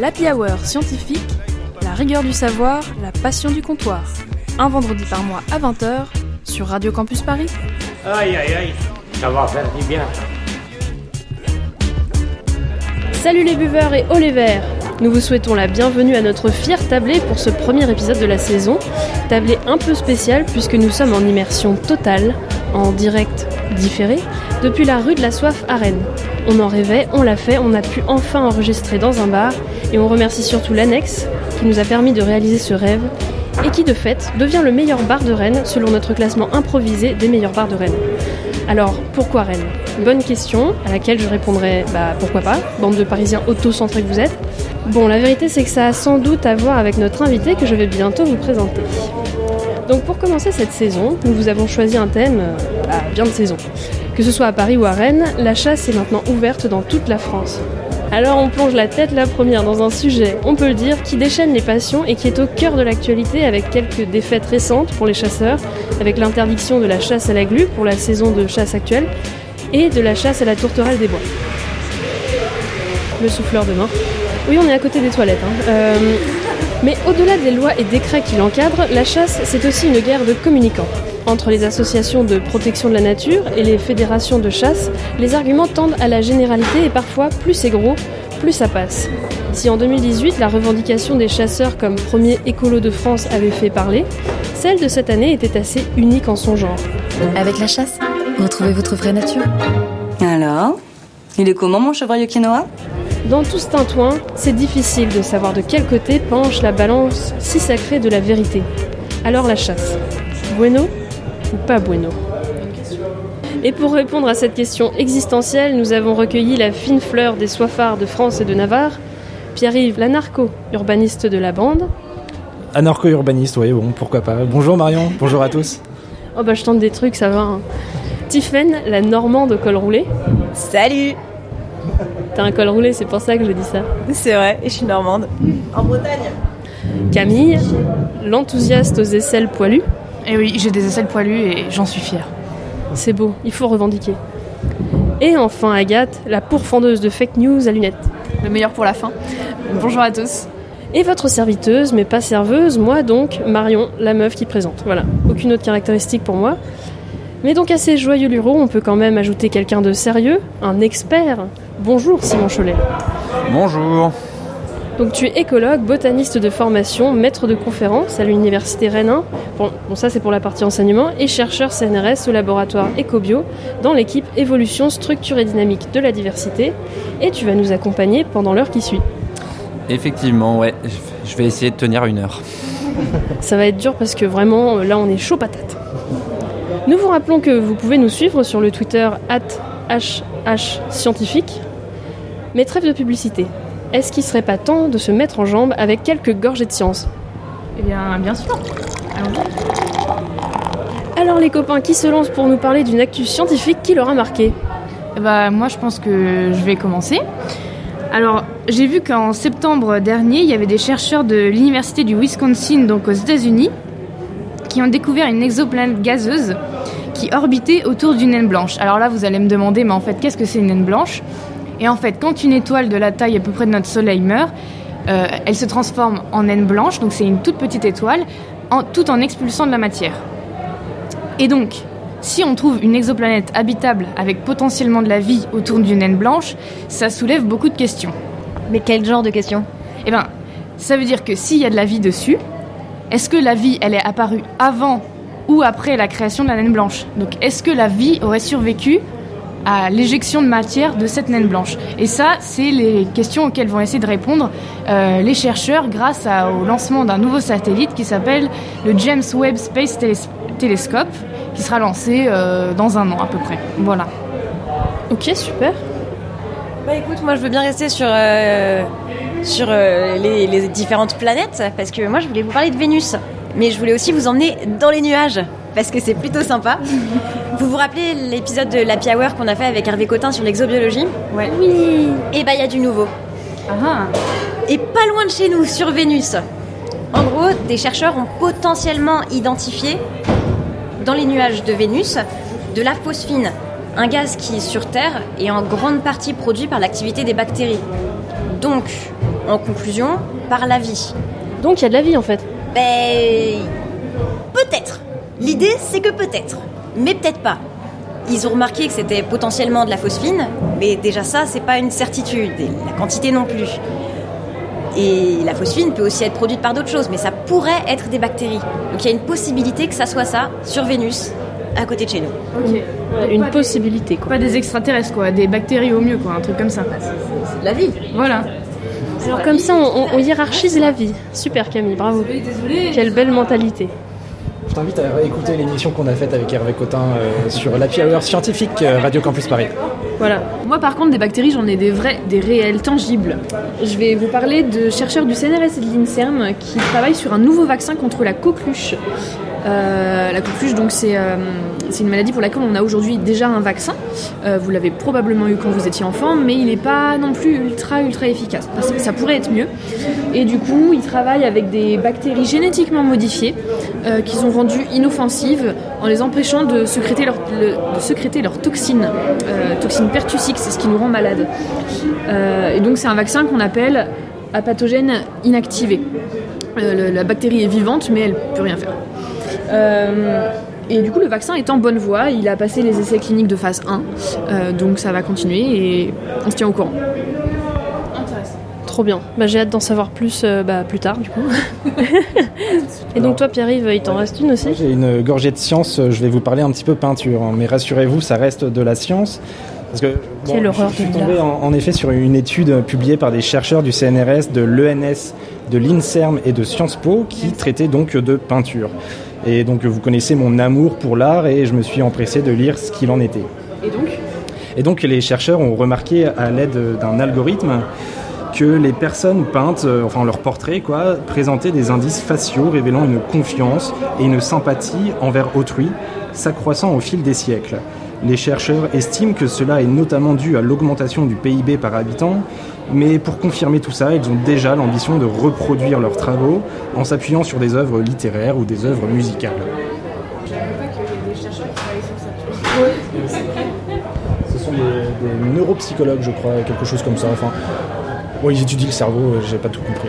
L'Happy Hour scientifique, la rigueur du savoir, la passion du comptoir. Un vendredi par mois à 20h sur Radio Campus Paris. Aïe aïe aïe, ça va faire du bien. Salut les buveurs et haut les verts Nous vous souhaitons la bienvenue à notre fier tablé pour ce premier épisode de la saison. Tablé un peu spécial puisque nous sommes en immersion totale, en direct différé, depuis la rue de la Soif à Rennes. On en rêvait, on l'a fait, on a pu enfin enregistrer dans un bar et on remercie surtout l'annexe qui nous a permis de réaliser ce rêve et qui de fait devient le meilleur bar de Rennes selon notre classement improvisé des meilleurs bars de Rennes. Alors pourquoi Rennes? Bonne question à laquelle je répondrai bah pourquoi pas, bande de Parisiens auto-centrés que vous êtes. Bon, la vérité c'est que ça a sans doute à voir avec notre invité que je vais bientôt vous présenter. Donc pour commencer cette saison, nous vous avons choisi un thème euh, bah, bien de saison. Que ce soit à Paris ou à Rennes, la chasse est maintenant ouverte dans toute la France. Alors on plonge la tête la première dans un sujet, on peut le dire, qui déchaîne les passions et qui est au cœur de l'actualité avec quelques défaites récentes pour les chasseurs, avec l'interdiction de la chasse à la glu pour la saison de chasse actuelle et de la chasse à la tourterelle des bois. Le souffleur de main. Oui, on est à côté des toilettes. hein. Euh, mais au-delà des lois et décrets qui l'encadrent, la chasse, c'est aussi une guerre de communicants. Entre les associations de protection de la nature et les fédérations de chasse, les arguments tendent à la généralité et parfois, plus c'est gros, plus ça passe. Si en 2018, la revendication des chasseurs comme premier écolo de France avait fait parler, celle de cette année était assez unique en son genre. Avec la chasse, retrouvez votre vraie nature. Alors Il est comment mon chevreuil quinoa Dans tout ce tintouin, c'est difficile de savoir de quel côté penche la balance si sacrée de la vérité. Alors la chasse. Bueno ou pas bueno? Et pour répondre à cette question existentielle, nous avons recueilli la fine fleur des soifards de France et de Navarre, Pierre-Yves Lanarco, urbaniste de la bande. Anarcho-urbaniste, oui, bon, pourquoi pas. Bonjour Marion, bonjour à tous. Oh bah je tente des trucs, ça va. hein. Tiphaine, la normande au col roulé. Salut T'as un col roulé, c'est pour ça que je dis ça. C'est vrai, et je suis normande. En Bretagne Camille, l'enthousiaste aux aisselles poilues. Et Eh oui, j'ai des aisselles poilues et j'en suis fière. C'est beau, il faut revendiquer. Et enfin Agathe, la pourfendeuse de fake news à lunettes. Le meilleur pour la fin. Bonjour à tous. Et votre serviteuse, mais pas serveuse, moi donc, Marion, la meuf qui présente. Voilà, aucune autre caractéristique pour moi. Mais donc à ces joyeux lureaux, on peut quand même ajouter quelqu'un de sérieux, un expert. Bonjour Simon Cholet. Bonjour. Donc tu es écologue, botaniste de formation, maître de conférence à l'université Rennes 1. Bon, bon, ça c'est pour la partie enseignement et chercheur CNRS au laboratoire Ecobio dans l'équipe évolution, structure et dynamique de la diversité. Et tu vas nous accompagner pendant l'heure qui suit. Effectivement, ouais, je vais essayer de tenir une heure. Ça va être dur parce que vraiment là on est chaud patate. Nous vous rappelons que vous pouvez nous suivre sur le Twitter @hhscientifique. Mais trêve de publicité. Est-ce qu'il serait pas temps de se mettre en jambe avec quelques gorgées de science? Eh bien, bien sûr. Allons-y. Alors les copains, qui se lancent pour nous parler d'une actu scientifique qui leur a marqué? Eh bah, moi, je pense que je vais commencer. Alors, j'ai vu qu'en septembre dernier, il y avait des chercheurs de l'université du Wisconsin, donc aux États-Unis, qui ont découvert une exoplanète gazeuse qui orbitait autour d'une naine blanche. Alors là, vous allez me demander, mais en fait, qu'est-ce que c'est une naine blanche Et en fait, quand une étoile de la taille à peu près de notre Soleil meurt, euh, elle se transforme en naine blanche, donc c'est une toute petite étoile, en- tout en expulsant de la matière. Et donc, si on trouve une exoplanète habitable avec potentiellement de la vie autour d'une naine blanche, ça soulève beaucoup de questions. Mais quel genre de question Eh ben, ça veut dire que s'il y a de la vie dessus, est-ce que la vie, elle est apparue avant ou après la création de la naine blanche Donc, est-ce que la vie aurait survécu à l'éjection de matière de cette naine blanche? Et ça, c'est les questions auxquelles vont essayer de répondre euh, les chercheurs grâce à- au lancement d'un nouveau satellite qui s'appelle le James Webb Space Telescope, qui sera lancé euh, dans un an à peu près. Voilà. Ok, super. Bah écoute, moi je veux bien rester sur, euh, sur les, les différentes planètes, parce que moi je voulais vous parler de Vénus. Mais je voulais aussi vous emmener dans les nuages, parce que c'est plutôt sympa. vous vous rappelez l'épisode de l'Happy Hour qu'on a fait avec Hervé Cotin sur l'exobiologie Ouais. Oui Et bah il y a du nouveau. Ah, Et pas loin de chez nous, sur Vénus. En gros, des chercheurs ont potentiellement identifié dans les nuages de Vénus de la phosphine, un gaz qui, sur Terre, est en grande partie produit par l'activité des bactéries. Donc, en conclusion par la vie. Donc il y a de la vie en fait. Ben. Peut-être. L'idée, c'est que peut-être. Mais peut-être pas. Ils ont remarqué que c'était potentiellement de la phosphine, mais déjà ça, c'est pas une certitude, et la quantité non plus. Et la phosphine peut aussi être produite par d'autres choses, mais ça pourrait être des bactéries. Donc il y a une possibilité que ça soit ça sur Vénus, à côté de chez nous. Ok. Une possibilité quoi. Pas des extraterrestres, quoi. Des bactéries au mieux, quoi. Un truc comme ça. C'est de la vie. Voilà. Alors comme ça, on, on- on hiérarchise la vie. Super Camille, bravo. Quelle belle mentalité. Je t'invite à réécouter l'émission qu'on a faite avec Hervé Cotin euh, sur l'Happy Hour scientifique euh, Radio Campus Paris. Voilà. Moi, par contre, des bactéries, j'en ai des vrais, des réels, tangibles. Je vais vous parler de chercheurs du CNRS et de l'INSERM qui travaillent sur un nouveau vaccin contre la coqueluche. Euh, la coqueluche, donc, c'est euh, c'est une maladie pour laquelle on a aujourd'hui déjà un vaccin. Euh, vous l'avez probablement eu quand vous étiez enfant, mais il n'est pas non plus ultra, ultra efficace. Parce que ça pourrait être mieux. Et du coup, ils travaillent avec des bactéries génétiquement modifiées qu'ils ont rendues inoffensives en les empêchant de sécréter leur, toxines, toxines pertussiques, c'est ce qui nous rend malades. Et donc c'est un vaccin qu'on appelle à pathogène inactivé. La bactérie est vivante, mais elle peut rien faire. Euh, et du coup, le vaccin est en bonne voie. Il a passé les essais cliniques de phase 1, euh, donc ça va continuer et on se tient au courant. Trop bien. Bah, j'ai hâte d'en savoir plus euh, bah, plus tard du coup. Et donc toi Pierre-Yves, il t'en reste une aussi J'ai une gorgée de science, je vais vous parler un petit peu peinture, hein, mais rassurez-vous, ça reste de la science. Parce que, Quelle horreur je, je suis tombé en, en effet sur une étude publiée par des chercheurs du CNRS, de l'ENS, de l'INSERM et de Sciences Po qui traitait donc de peinture. Et donc vous connaissez mon amour pour l'art et je me suis empressé de lire ce qu'il en était. Et donc Et donc les chercheurs ont remarqué à l'aide d'un algorithme que les personnes peintes, euh, enfin leurs portraits, quoi, présentaient des indices faciaux révélant une confiance et une sympathie envers autrui, s'accroissant au fil des siècles. Les chercheurs estiment que cela est notamment dû à l'augmentation du PIB par habitant, mais pour confirmer tout ça, ils ont déjà l'ambition de reproduire leurs travaux en s'appuyant sur des œuvres littéraires ou des œuvres musicales. Ce sont des, des neuropsychologues, je crois, quelque chose comme ça. Enfin, bon, ils étudient le cerveau, euh, j'ai pas tout compris.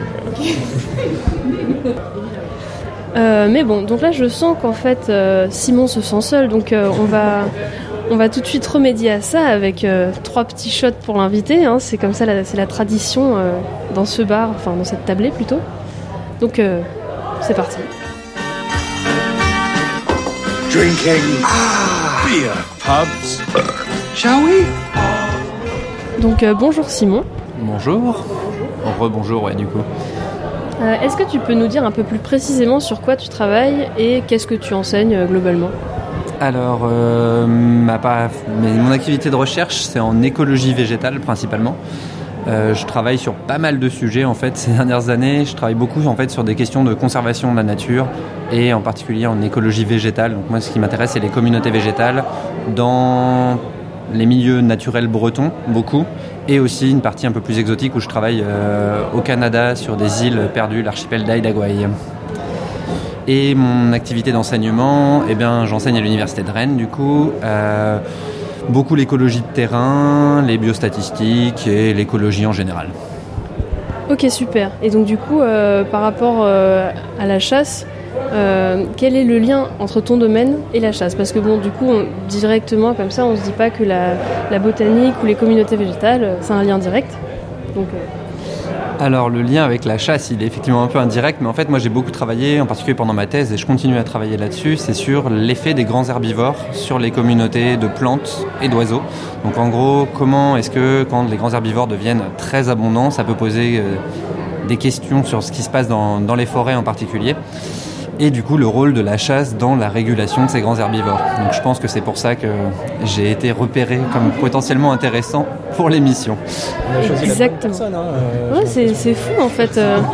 Euh, mais bon, donc là je sens qu'en fait euh, Simon se sent seul, donc euh, on va on va tout de suite remédier à ça avec euh, trois petits shots pour l'inviter. hein. C'est comme ça, la- c'est la tradition euh, dans ce bar, enfin dans cette tablée plutôt. Donc euh, c'est parti. Drinking beer pubs. Shall we? Donc euh, bonjour Simon. Bonjour. Rebonjour, ouais, du coup. Euh, Est-ce que tu peux nous dire un peu plus précisément sur quoi tu travailles et qu'est-ce que tu enseignes euh, globalement? Alors, euh, ma, pa- mais mon activité de recherche, c'est en écologie végétale principalement. Euh, je travaille sur pas mal de sujets en fait ces dernières années. Je travaille beaucoup en fait sur des questions de conservation de la nature et en particulier en écologie végétale. Donc moi, ce qui m'intéresse, c'est les communautés végétales dans les milieux naturels bretons, beaucoup, et aussi une partie un peu plus exotique où je travaille euh, au Canada sur des îles perdues, l'archipel d'Aïdagway. Et mon activité d'enseignement, eh bien, j'enseigne à l'université de Rennes, du coup, euh, beaucoup l'écologie de terrain, les biostatistiques et l'écologie en général. Ok super. Et donc du coup euh, par rapport euh, à la chasse, quel est le lien entre ton domaine et la chasse? Parce que bon du coup directement comme ça on se dit pas que la, botanique ou les communautés végétales c'est un lien direct. Alors, le lien avec la chasse, il est effectivement un peu indirect, mais en fait, moi, j'ai beaucoup travaillé, en particulier pendant ma thèse, et je continue à travailler là-dessus, c'est sur l'effet des grands herbivores sur les communautés de plantes et d'oiseaux. Donc, en gros, comment est-ce que, quand les grands herbivores deviennent très abondants, ça peut poser euh, des questions sur ce qui se passe dans, dans les forêts en particulier et du coup le rôle de la chasse dans la régulation de ces grands herbivores. Donc je pense que c'est pour ça que j'ai été repéré comme potentiellement intéressant pour l'émission. On a choisi la bonne Exactement. personne, hein, euh, ouais c'est fou en fait. euh.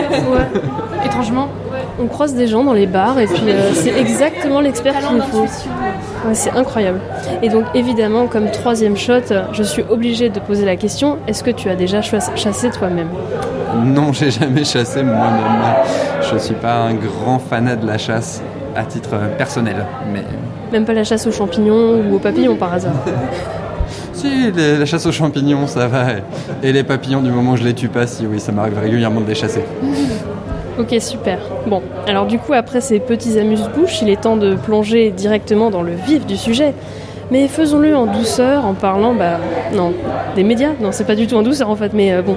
Ouais. Étrangement, On croise des gens dans les bars et puis euh, c'est exactement l'expert qu'il nous faut. Ouais, c'est incroyable. Et donc évidemment, comme troisième shot, je suis obligée de poser la question est-ce que tu as déjà chass- chassé toi-même? Non, j'ai jamais chassé moi-même. Je suis pas un grand fanat de la chasse à titre euh, personnel, mais Même pas la chasse aux champignons ou aux papillons par hasard. Si, les- la chasse aux champignons, ça va. Et les papillons, du moment où je les tue pas, si oui, ça m'arrive régulièrement de les chasser. Ok, super. Bon, alors du coup, après ces petits amuse-bouches, il est temps de plonger directement dans le vif du sujet. Mais faisons-le en douceur, en parlant, bah, non, des médias. Non, c'est pas du tout en douceur en fait, mais euh, bon.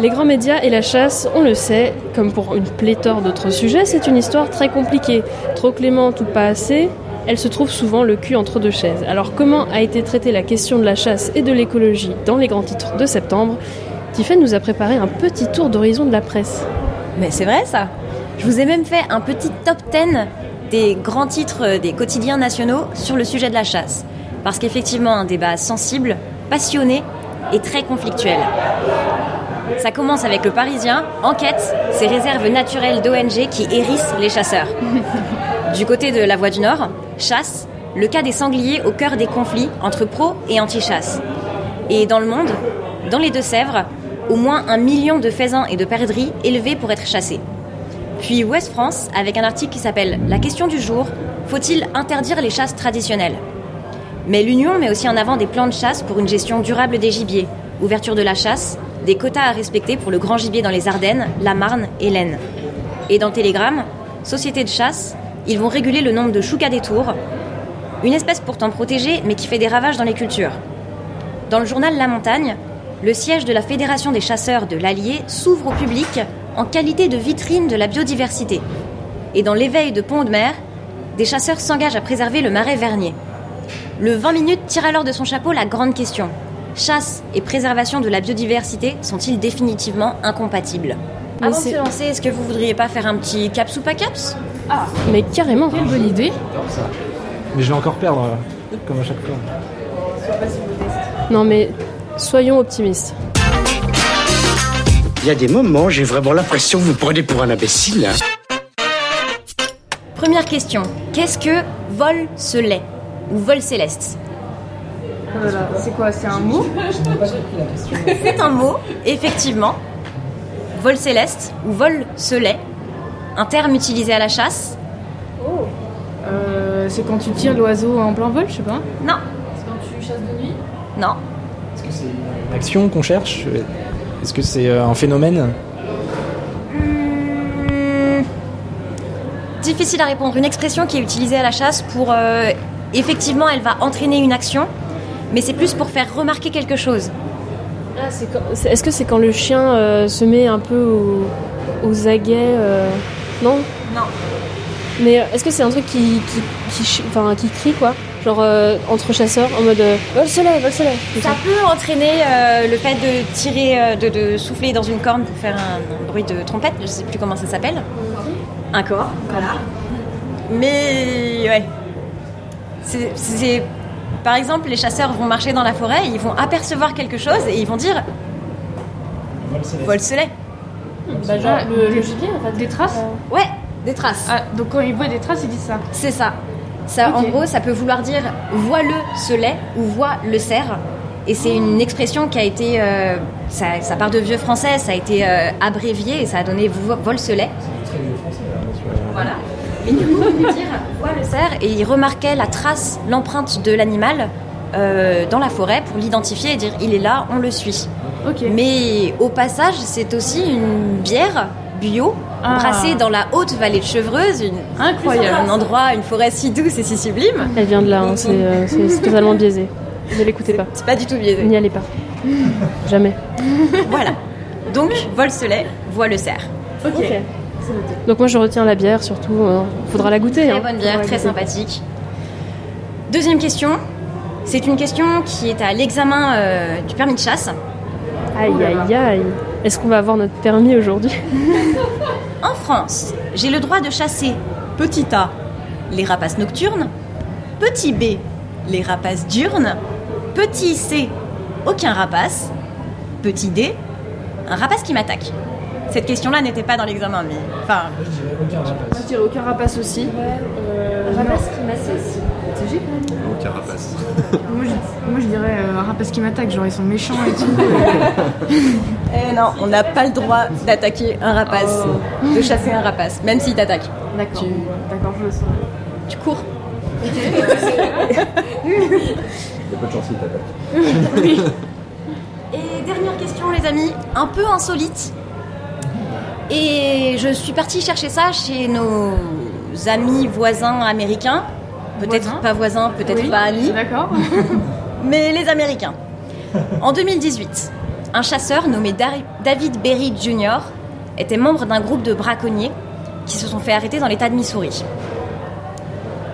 Les grands médias et la chasse, on le sait, comme pour une pléthore d'autres sujets, c'est une histoire très compliquée. Trop clémente ou pas assez, elle se trouve souvent le cul entre deux chaises. Alors comment a été traitée la question de la chasse et de l'écologie dans les grands titres de septembre? Tiffen nous a préparé un petit tour d'horizon de la presse. Mais c'est vrai ça. Je vous ai même fait un petit top 10 des grands titres euh, des quotidiens nationaux sur le sujet de la chasse. Parce qu'effectivement, un débat sensible, passionné et très conflictuel. Ça commence avec le Parisien, enquête ces réserves naturelles d'ONG qui hérissent les chasseurs. Du côté de la Voie du Nord, chasse, le cas des sangliers au cœur des conflits entre pro et anti-chasse. Et dans le monde, dans les Deux-Sèvres, au moins un million de faisans et de perdrix élevés pour être chassés. Puis Ouest France, avec un article qui s'appelle La question du jour, faut-il interdire les chasses traditionnelles? Mais l'Union met aussi en avant des plans de chasse pour une gestion durable des gibiers, ouverture de la chasse, des quotas à respecter pour le grand gibier dans les Ardennes, la Marne et l'Aisne. Et dans le Télégramme, Société de chasse, ils vont réguler le nombre de choucas des tours, une espèce pourtant protégée mais qui fait des ravages dans les cultures. Dans le journal La Montagne, le siège de la Fédération des chasseurs de l'Allier s'ouvre au public en qualité de vitrine de la biodiversité. Et dans l'éveil de Pont de Mer, des chasseurs s'engagent à préserver le marais vernier. Le 20 minutes tire alors de son chapeau la grande question. Chasse et préservation de la biodiversité sont-ils définitivement incompatibles? Mais Avant de se lancer, est-ce que vous voudriez pas faire un petit caps ou pas caps? Mais carrément. Quelle bonne idée. Mais je vais encore perdre, euh, comme à chaque fois. Non mais soyons optimistes. Il y a des moments, j'ai vraiment l'impression que vous prenez pour un imbécile. Première question. Qu'est-ce que vol ce lait ou vol céleste? Oh c'est quoi? C'est un mot? C'est un mot, effectivement. Vol céleste ou vol ce lait, un terme utilisé à la chasse. Euh, C'est quand tu tires l'oiseau en plein vol, je sais pas. Non. C'est quand tu chasses de nuit? Non. Est-ce que c'est une action qu'on cherche Est-ce que c'est euh, un phénomène Hmm. Difficile à répondre. Une expression qui est utilisée à la chasse pour... euh, effectivement, elle va entraîner une action, mais c'est plus pour faire remarquer quelque chose. Ah, c'est quand- c'est- Est-ce que c'est quand le chien euh, se met un peu au- aux aguets euh, Non? Non. Mais est-ce que c'est un truc qui, qui, qui, chi- enfin, qui crie quoi? Genre euh, entre chasseurs en mode euh, vol soleil, vol soleil. comme Ça ça. peut entraîner euh, le fait de tirer, euh, de, de souffler dans une corne pour faire un, un bruit de trompette, je sais plus comment ça s'appelle. Un corps, voilà. Mais ouais. C'est-. Par exemple, les chasseurs vont marcher dans la forêt, ils vont apercevoir quelque chose et ils vont dire vol soleil. Bah, genre, le, le gibier en fait. Des traces? Ouais, des traces. Ah, donc quand ils voient des traces, ils disent ça. C'est ça. Ça, en gros, ça peut vouloir dire vois le ce lait ou vois le cerf. Et c'est une expression qui a été, euh, ça, ça part de vieux français, ça a été euh, abrévié et ça a donné vo- vol ce lait. Voilà. Et du coup, on peut dire vois le cerf et il remarquait la trace, l'empreinte de l'animal euh, dans la forêt pour l'identifier et dire il est là, on le suit. Mais au passage, c'est aussi une bière bio Ah. brassée dans la haute vallée de Chevreuse, une, Incroyable. un endroit, une forêt si douce et si sublime. Elle vient de là, hein, c'est euh, c'est- c'est totalement biaisé. Ne l'écoutez pas. C'est pas du tout biaisé. N'y allez pas. Jamais. Voilà. Donc, vol ce lait, voit le cerf. Ok. Donc moi je retiens la bière surtout. euh, faudra la goûter. Très hein. bonne bière, très goûter. sympathique. Deuxième question. C'est une question qui est à l'examen euh, du permis de chasse. Aïe aïe aïe. Est-ce qu'on va avoir notre permis aujourd'hui? En France, j'ai le droit de chasser petit A, les rapaces nocturnes, petit B, les rapaces diurnes, petit C, aucun rapace, petit D, un rapace qui m'attaque. Cette question-là n'était pas dans l'examen, mais enfin, Moi, je dirais aucun rapace aussi. Euh, rapace qui m'attaque. Aucun rapace. Moi je, moi, je dirais euh, un rapace qui m'attaque, genre ils sont méchants et tout. Eh non, on n'a pas le droit d'attaquer un rapace, de chasser un rapace, même s'il t'attaque. D'accord. Tu- D'accord, je le saurais. Tu cours. Il y a pas de chance, il t'attaque. Et dernière question, les amis, un peu insolite. Et je suis partie chercher ça chez nos amis voisins américains. Peut-être pas voisins, peut-être Oui, pas amis, D'accord. mais les Américains. En 2018, un chasseur nommé David Berry Jr. était membre d'un groupe de braconniers qui se sont fait arrêter dans l'état de Missouri.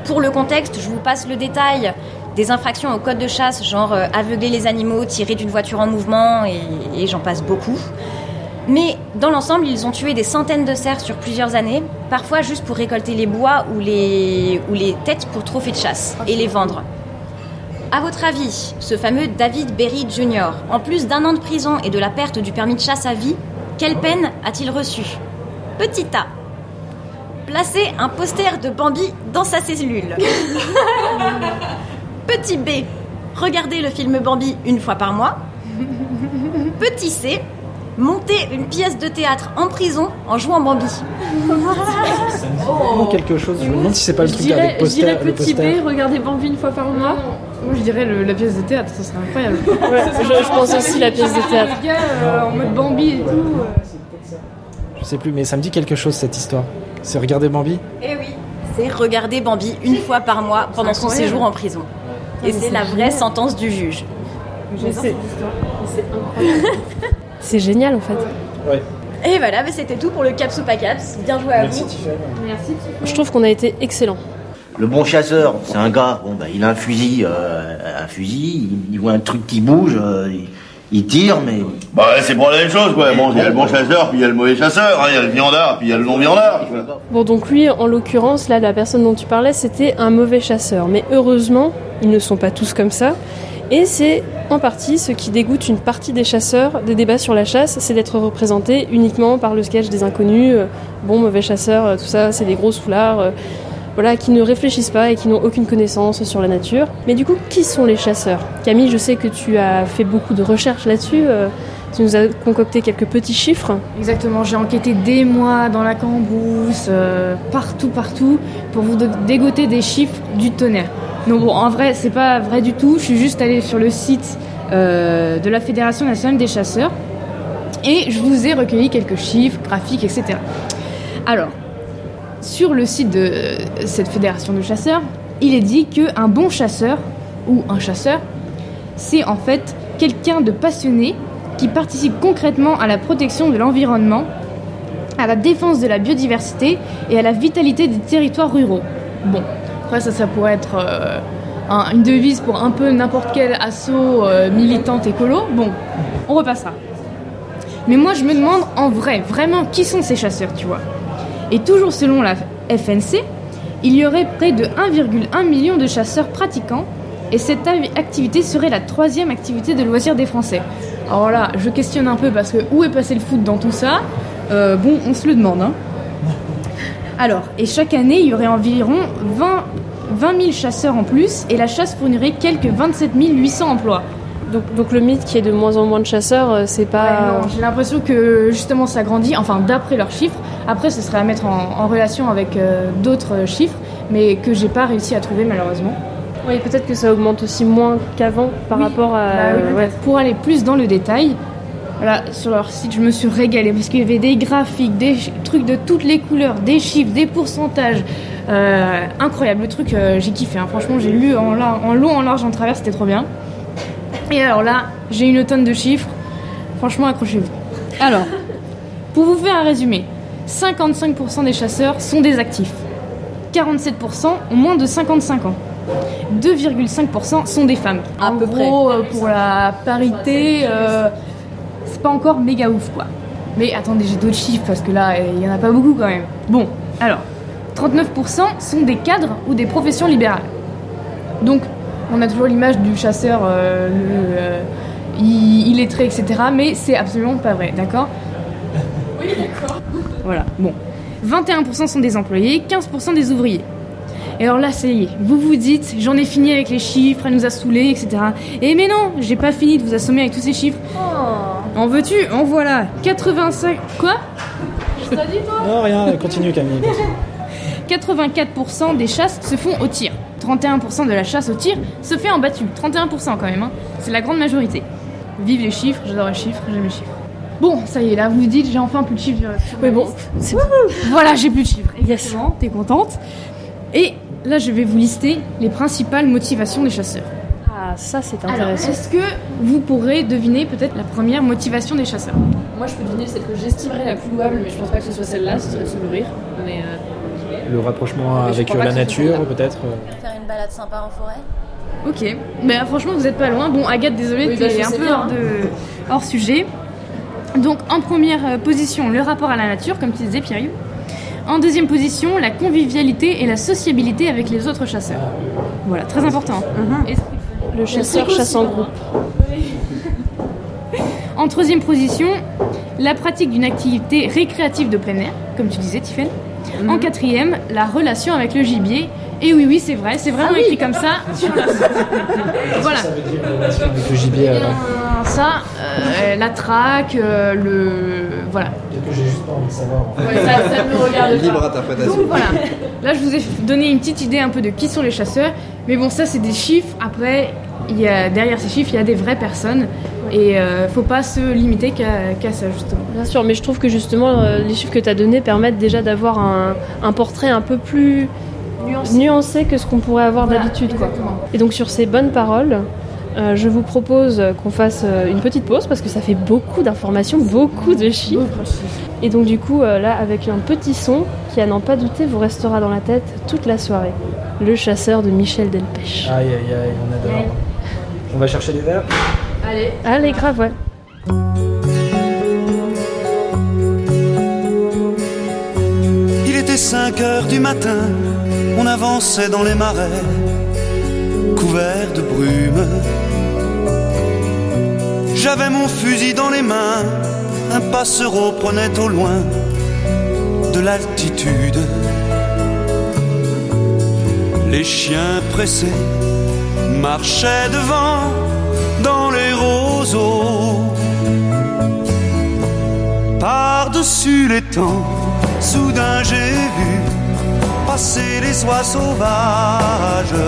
Pour le contexte, je vous passe le détail des infractions au code de chasse, genre euh, aveugler les animaux, tirer d'une voiture en mouvement, et, et j'en passe beaucoup. Mais dans l'ensemble, ils ont tué des centaines de cerfs sur plusieurs années, parfois juste pour récolter les bois ou les, ou les têtes pour trophées de chasse et les vendre. À votre avis, ce fameux David Berry Jr., en plus d'un an de prison et de la perte du permis de chasse à vie, quelle peine a-t-il reçu? Petit A. Placer un poster de Bambi dans sa cellule. Petit B. Regarder le film Bambi une fois par mois. Petit C. Monter une pièce de théâtre en prison en jouant Bambi. Vraiment quelque chose. Je me demande si c'est pas le Je truc dirais, avec je dirais poster. le petit poster. B, regardez Bambi une fois par mois. Moi je dirais le- la pièce de théâtre, ça serait incroyable. Ouais, je, je pense aussi la pièce de théâtre. Le gars euh, en mode Bambi et tout. euh. Je sais plus, mais ça me dit quelque chose cette histoire. C'est regarder Bambi Eh oui, c'est regarder Bambi une fois par mois pendant son incroyable. séjour en prison. Et c'est la vraie sentence du juge. Mais c'est c'est incroyable. C'est génial en fait. Ouais. Et voilà, mais c'était tout pour le Caps ou pas Caps. Bien joué à Merci vous. Tiffany. Merci. Je trouve qu'on a été excellent. Le bon chasseur, c'est un gars, bon, bah, il a un fusil, euh, un fusil, il, il voit un truc qui bouge, euh, il, il tire, mais Bah, c'est pour la même chose, quoi. Bon, il y a le bon chasseur, puis il y a le mauvais chasseur, hein, il y a le viandard, puis il y a le non-viandard. Bon, donc lui, en l'occurrence, là, la personne dont tu parlais, c'était un mauvais chasseur. Mais heureusement, ils ne sont pas tous comme ça. Et c'est en partie ce qui dégoûte une partie des chasseurs des débats sur la chasse, c'est d'être représenté uniquement par le sketch des inconnus. euh, Bon, mauvais chasseur, euh, tout ça, c'est des gros foulards. euh, Voilà, qui ne réfléchissent pas et qui n'ont aucune connaissance sur la nature. Mais du coup, qui sont les chasseurs? Camille, je sais que tu as fait beaucoup de recherches là-dessus. tu nous as concocté quelques petits chiffres. Exactement, j'ai enquêté des mois dans la cambrousse, partout, partout, pour vous dé- dégoter des chiffres du tonnerre. Donc bon, en vrai, c'est pas vrai du tout. Je suis juste allée sur le site euh, de la Fédération nationale des chasseurs et je vous ai recueilli quelques chiffres, graphiques, etc. Alors, sur le site de cette fédération de chasseurs, il est dit qu'un bon chasseur ou un chasseur, c'est en fait quelqu'un de passionné qui participe concrètement à la protection de l'environnement, à la défense de la biodiversité et à la vitalité des territoires ruraux. Bon, après ça, ça pourrait être euh, un- une devise pour un peu n'importe quel assaut euh, militante écolo. Bon, on repassera. Mais moi, je me demande en vrai, vraiment, qui sont ces chasseurs, tu vois? Et toujours selon la FNC, il y aurait près de 1,1 million de chasseurs pratiquants, et cette activité serait la troisième activité de loisirs des Français. Alors là, je questionne un peu parce que où est passé le foot dans tout ça? Euh, Bon, on se le demande. Hein. Alors, et chaque année, il y aurait environ 20, 20 000 chasseurs en plus, et la chasse fournirait quelques 27 800 emplois. Donc, donc le mythe qui est de moins en moins de chasseurs, euh, c'est pas. J'ai l'impression que justement ça grandit, enfin d'après leurs chiffres. Après, ce serait à mettre en, en relation avec euh, d'autres chiffres, mais que j'ai pas réussi à trouver malheureusement. Oui, peut-être que ça augmente aussi moins qu'avant par Oui. rapport à. Bah oui, ouais. peut-être. Pour aller plus dans le détail, voilà, sur leur site, je me suis régalée parce qu'il y avait des graphiques, des trucs de toutes les couleurs, des chiffres, des pourcentages. Euh, incroyable, le truc, euh, j'ai kiffé. hein. Franchement, j'ai lu en, long, en large, en travers, c'était trop bien. Et alors là, j'ai une tonne de chiffres. Franchement, accrochez-vous. Alors, pour vous faire un résumé, 55% des chasseurs sont des actifs. 47% ont moins de 55 ans. 2,5% sont des femmes. À en peu gros, euh, pour la parité, euh, c'est pas encore méga ouf quoi. Mais attendez, j'ai d'autres chiffres parce que là, il y en a pas beaucoup quand même. Bon, alors, 39% sont des cadres ou des professions libérales. Donc, on a toujours l'image du chasseur, euh, le, euh, il- illettré, etc. Mais c'est absolument pas vrai, d'accord? Oui, d'accord. Voilà, bon. 21% sont des employés, 15% des ouvriers. Et alors là, ça y est, vous vous dites, j'en ai fini avec les chiffres, elle nous a saoulés, etc. Et mais non, j'ai pas fini de vous assommer avec tous ces chiffres. En veux-tu En voilà. 85... Quoi Non, rien, continue Camille. continue. 84% des chasses se font au tir. 31% de la chasse au tir se fait en battu. 31% quand même, hein. c'est la grande majorité. Vive les chiffres, j'adore les chiffres, j'aime les chiffres. Bon, ça y est, là, vous dites, j'ai enfin plus de chiffres. sur Oui, ma bon. Voilà, j'ai plus de chiffres. Exactement, t'es contente. Et là, je vais vous lister les principales motivations des chasseurs. Ah, ça c'est Alors, intéressant. est-ce que vous pourrez deviner peut-être la première motivation des chasseurs Moi je peux deviner celle que j'estimerais la plus louable, mais je pense pas que ce soit celle-là, ce serait de se nourrir. Mais euh, Le rapprochement Mais avec la nature, peut-être. euh. Faire une balade sympa en forêt. Ok, mais euh, franchement vous êtes pas loin. Bon Agathe, désolée, Oui, bah, t'es un peu bien, hors, hein. de... hors sujet. Donc en première euh, position, le rapport à la nature, comme tu disais Pierre. En deuxième position, la convivialité et la sociabilité avec les autres chasseurs. Voilà, très important. Et- le chasseur chasse en groupe. En troisième position, la pratique d'une activité récréative de plein air, comme tu disais Tiffen. En quatrième, la relation avec le gibier. Et oui, oui, c'est vrai, c'est vraiment écrit comme ça sur la Voilà. Ça veut dire relation avec le gibier. alors. Euh, Ça, euh, la traque, euh, le. Voilà. Peut-être que j'ai juste pas envie de savoir. en fait. Ouais, ça, ça me regarde pas. Libre interprétation. Donc voilà. Là, je vous ai donné une petite idée un peu de qui sont les chasseurs. Mais bon, ça, c'est des chiffres. Après, il y a, derrière ces chiffres, il y a des vraies personnes. Et euh, faut pas se limiter qu'à ça, justement. Bien sûr, mais je trouve que justement euh, les chiffres que tu as donnés permettent déjà d'avoir un, un portrait un peu plus nuancé, que ce qu'on pourrait avoir Voilà, d'habitude. Et donc sur ces bonnes paroles, euh, je vous propose qu'on fasse euh, une petite pause parce que ça fait beaucoup d'informations, beaucoup de chiffres. Et donc du coup, euh, là, avec un petit son qui, à n'en pas douter, vous restera dans la tête toute la soirée. Le chasseur de Michel Delpech. Aïe aïe aïe, on adore. On va chercher des verres. Allez. Allez, grave, ouais. Il était 5 heures du matin, on avançait dans les marais, couverts de brume. J'avais mon fusil dans les mains, un passereau prenait au loin de l'altitude. Les chiens pressés marchaient devant dans les roseaux. Par-dessus les temps, soudain j'ai vu passer les oies sauvages.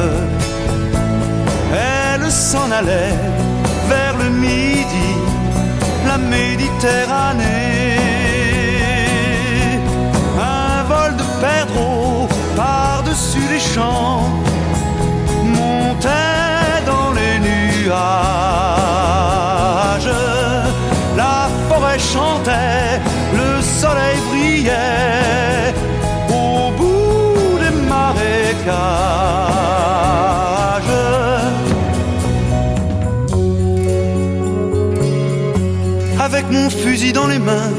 S'en allaient vers le midi, la Méditerranée. Un vol de perdreaux par-dessus les champs montait dans les nuages. La forêt chantait, le soleil brillait au bout des marécages. Fusil dans les mains,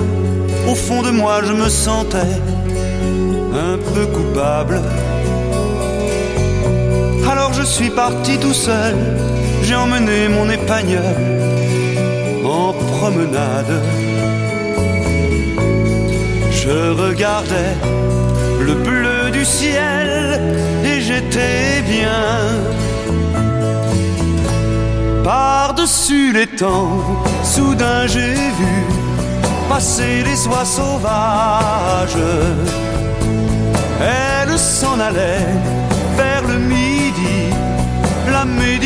au fond de moi je me sentais un peu coupable. Alors je suis parti tout seul, j'ai emmené mon épagnol en promenade. Je regardais le bleu du ciel et j'étais bien. Par-dessus les temps, soudain j'ai vu passer les oies sauvages. Elles s'en allaient vers le midi, la Méditerranée.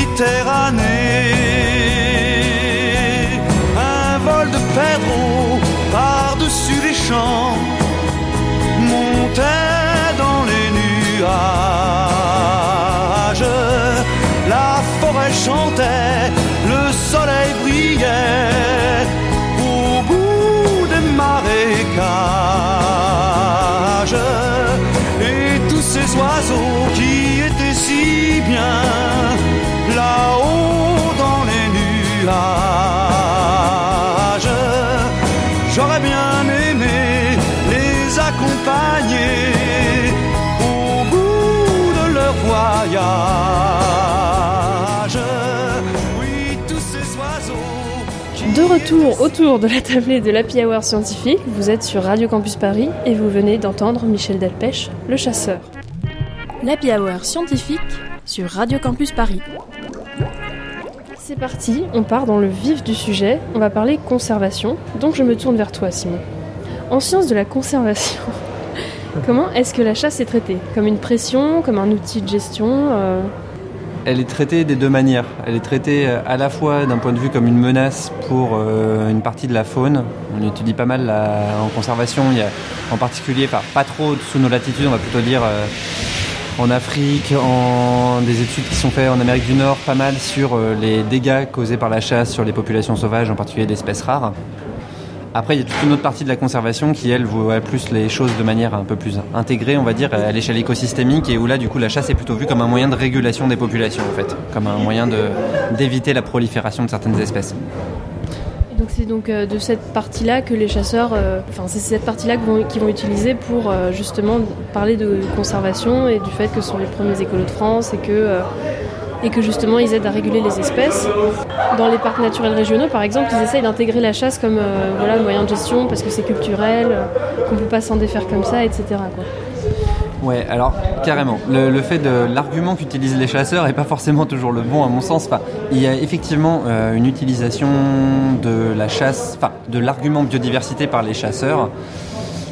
Retour autour de la tablée de l'Happy Hour scientifique, vous êtes sur Radio Campus Paris et vous venez d'entendre Michel Delpech, le chasseur. L'Happy Hour scientifique sur Radio Campus Paris. C'est parti, on part dans le vif du sujet, on va parler conservation, donc je me tourne vers toi Simon. En sciences de la conservation, Comment est-ce que la chasse est traitée? Comme une pression, comme un outil de gestion euh Elle est traitée des deux manières. Elle est traitée euh, à la fois d'un point de vue comme une menace pour euh, une partie de la faune. On étudie pas mal en conservation. En particulier, pas trop sous nos latitudes, on va plutôt dire euh, en Afrique, en des études qui sont faites en Amérique du Nord, pas mal sur les dégâts causés par la chasse sur les populations sauvages, en particulier d'espèces rares. Après, il y a toute une autre partie de la conservation qui, elle, voit plus les choses de manière un peu plus intégrée, on va dire, à l'échelle écosystémique, et où là, du coup, la chasse est plutôt vue comme un moyen de régulation des populations, en fait, comme un moyen d'éviter la prolifération de certaines espèces. Et Donc c'est donc euh, de cette partie-là que les chasseurs, euh, enfin c'est cette partie-là qu'ils vont, utiliser pour euh, justement parler de conservation et du fait que ce sont les premiers écolos de France et que et que justement ils aident à réguler les espèces. Dans les parcs naturels régionaux, par exemple, ils essayent d'intégrer la chasse comme euh, moyen de gestion parce que c'est culturel, euh, qu'on peut pas s'en défaire comme ça, etc. Quoi. Ouais, alors carrément. Le, fait de l'argument qu'utilisent les chasseurs est pas forcément toujours le bon à mon sens. Il y a effectivement euh, une utilisation de la chasse, enfin de l'argument biodiversité par les chasseurs.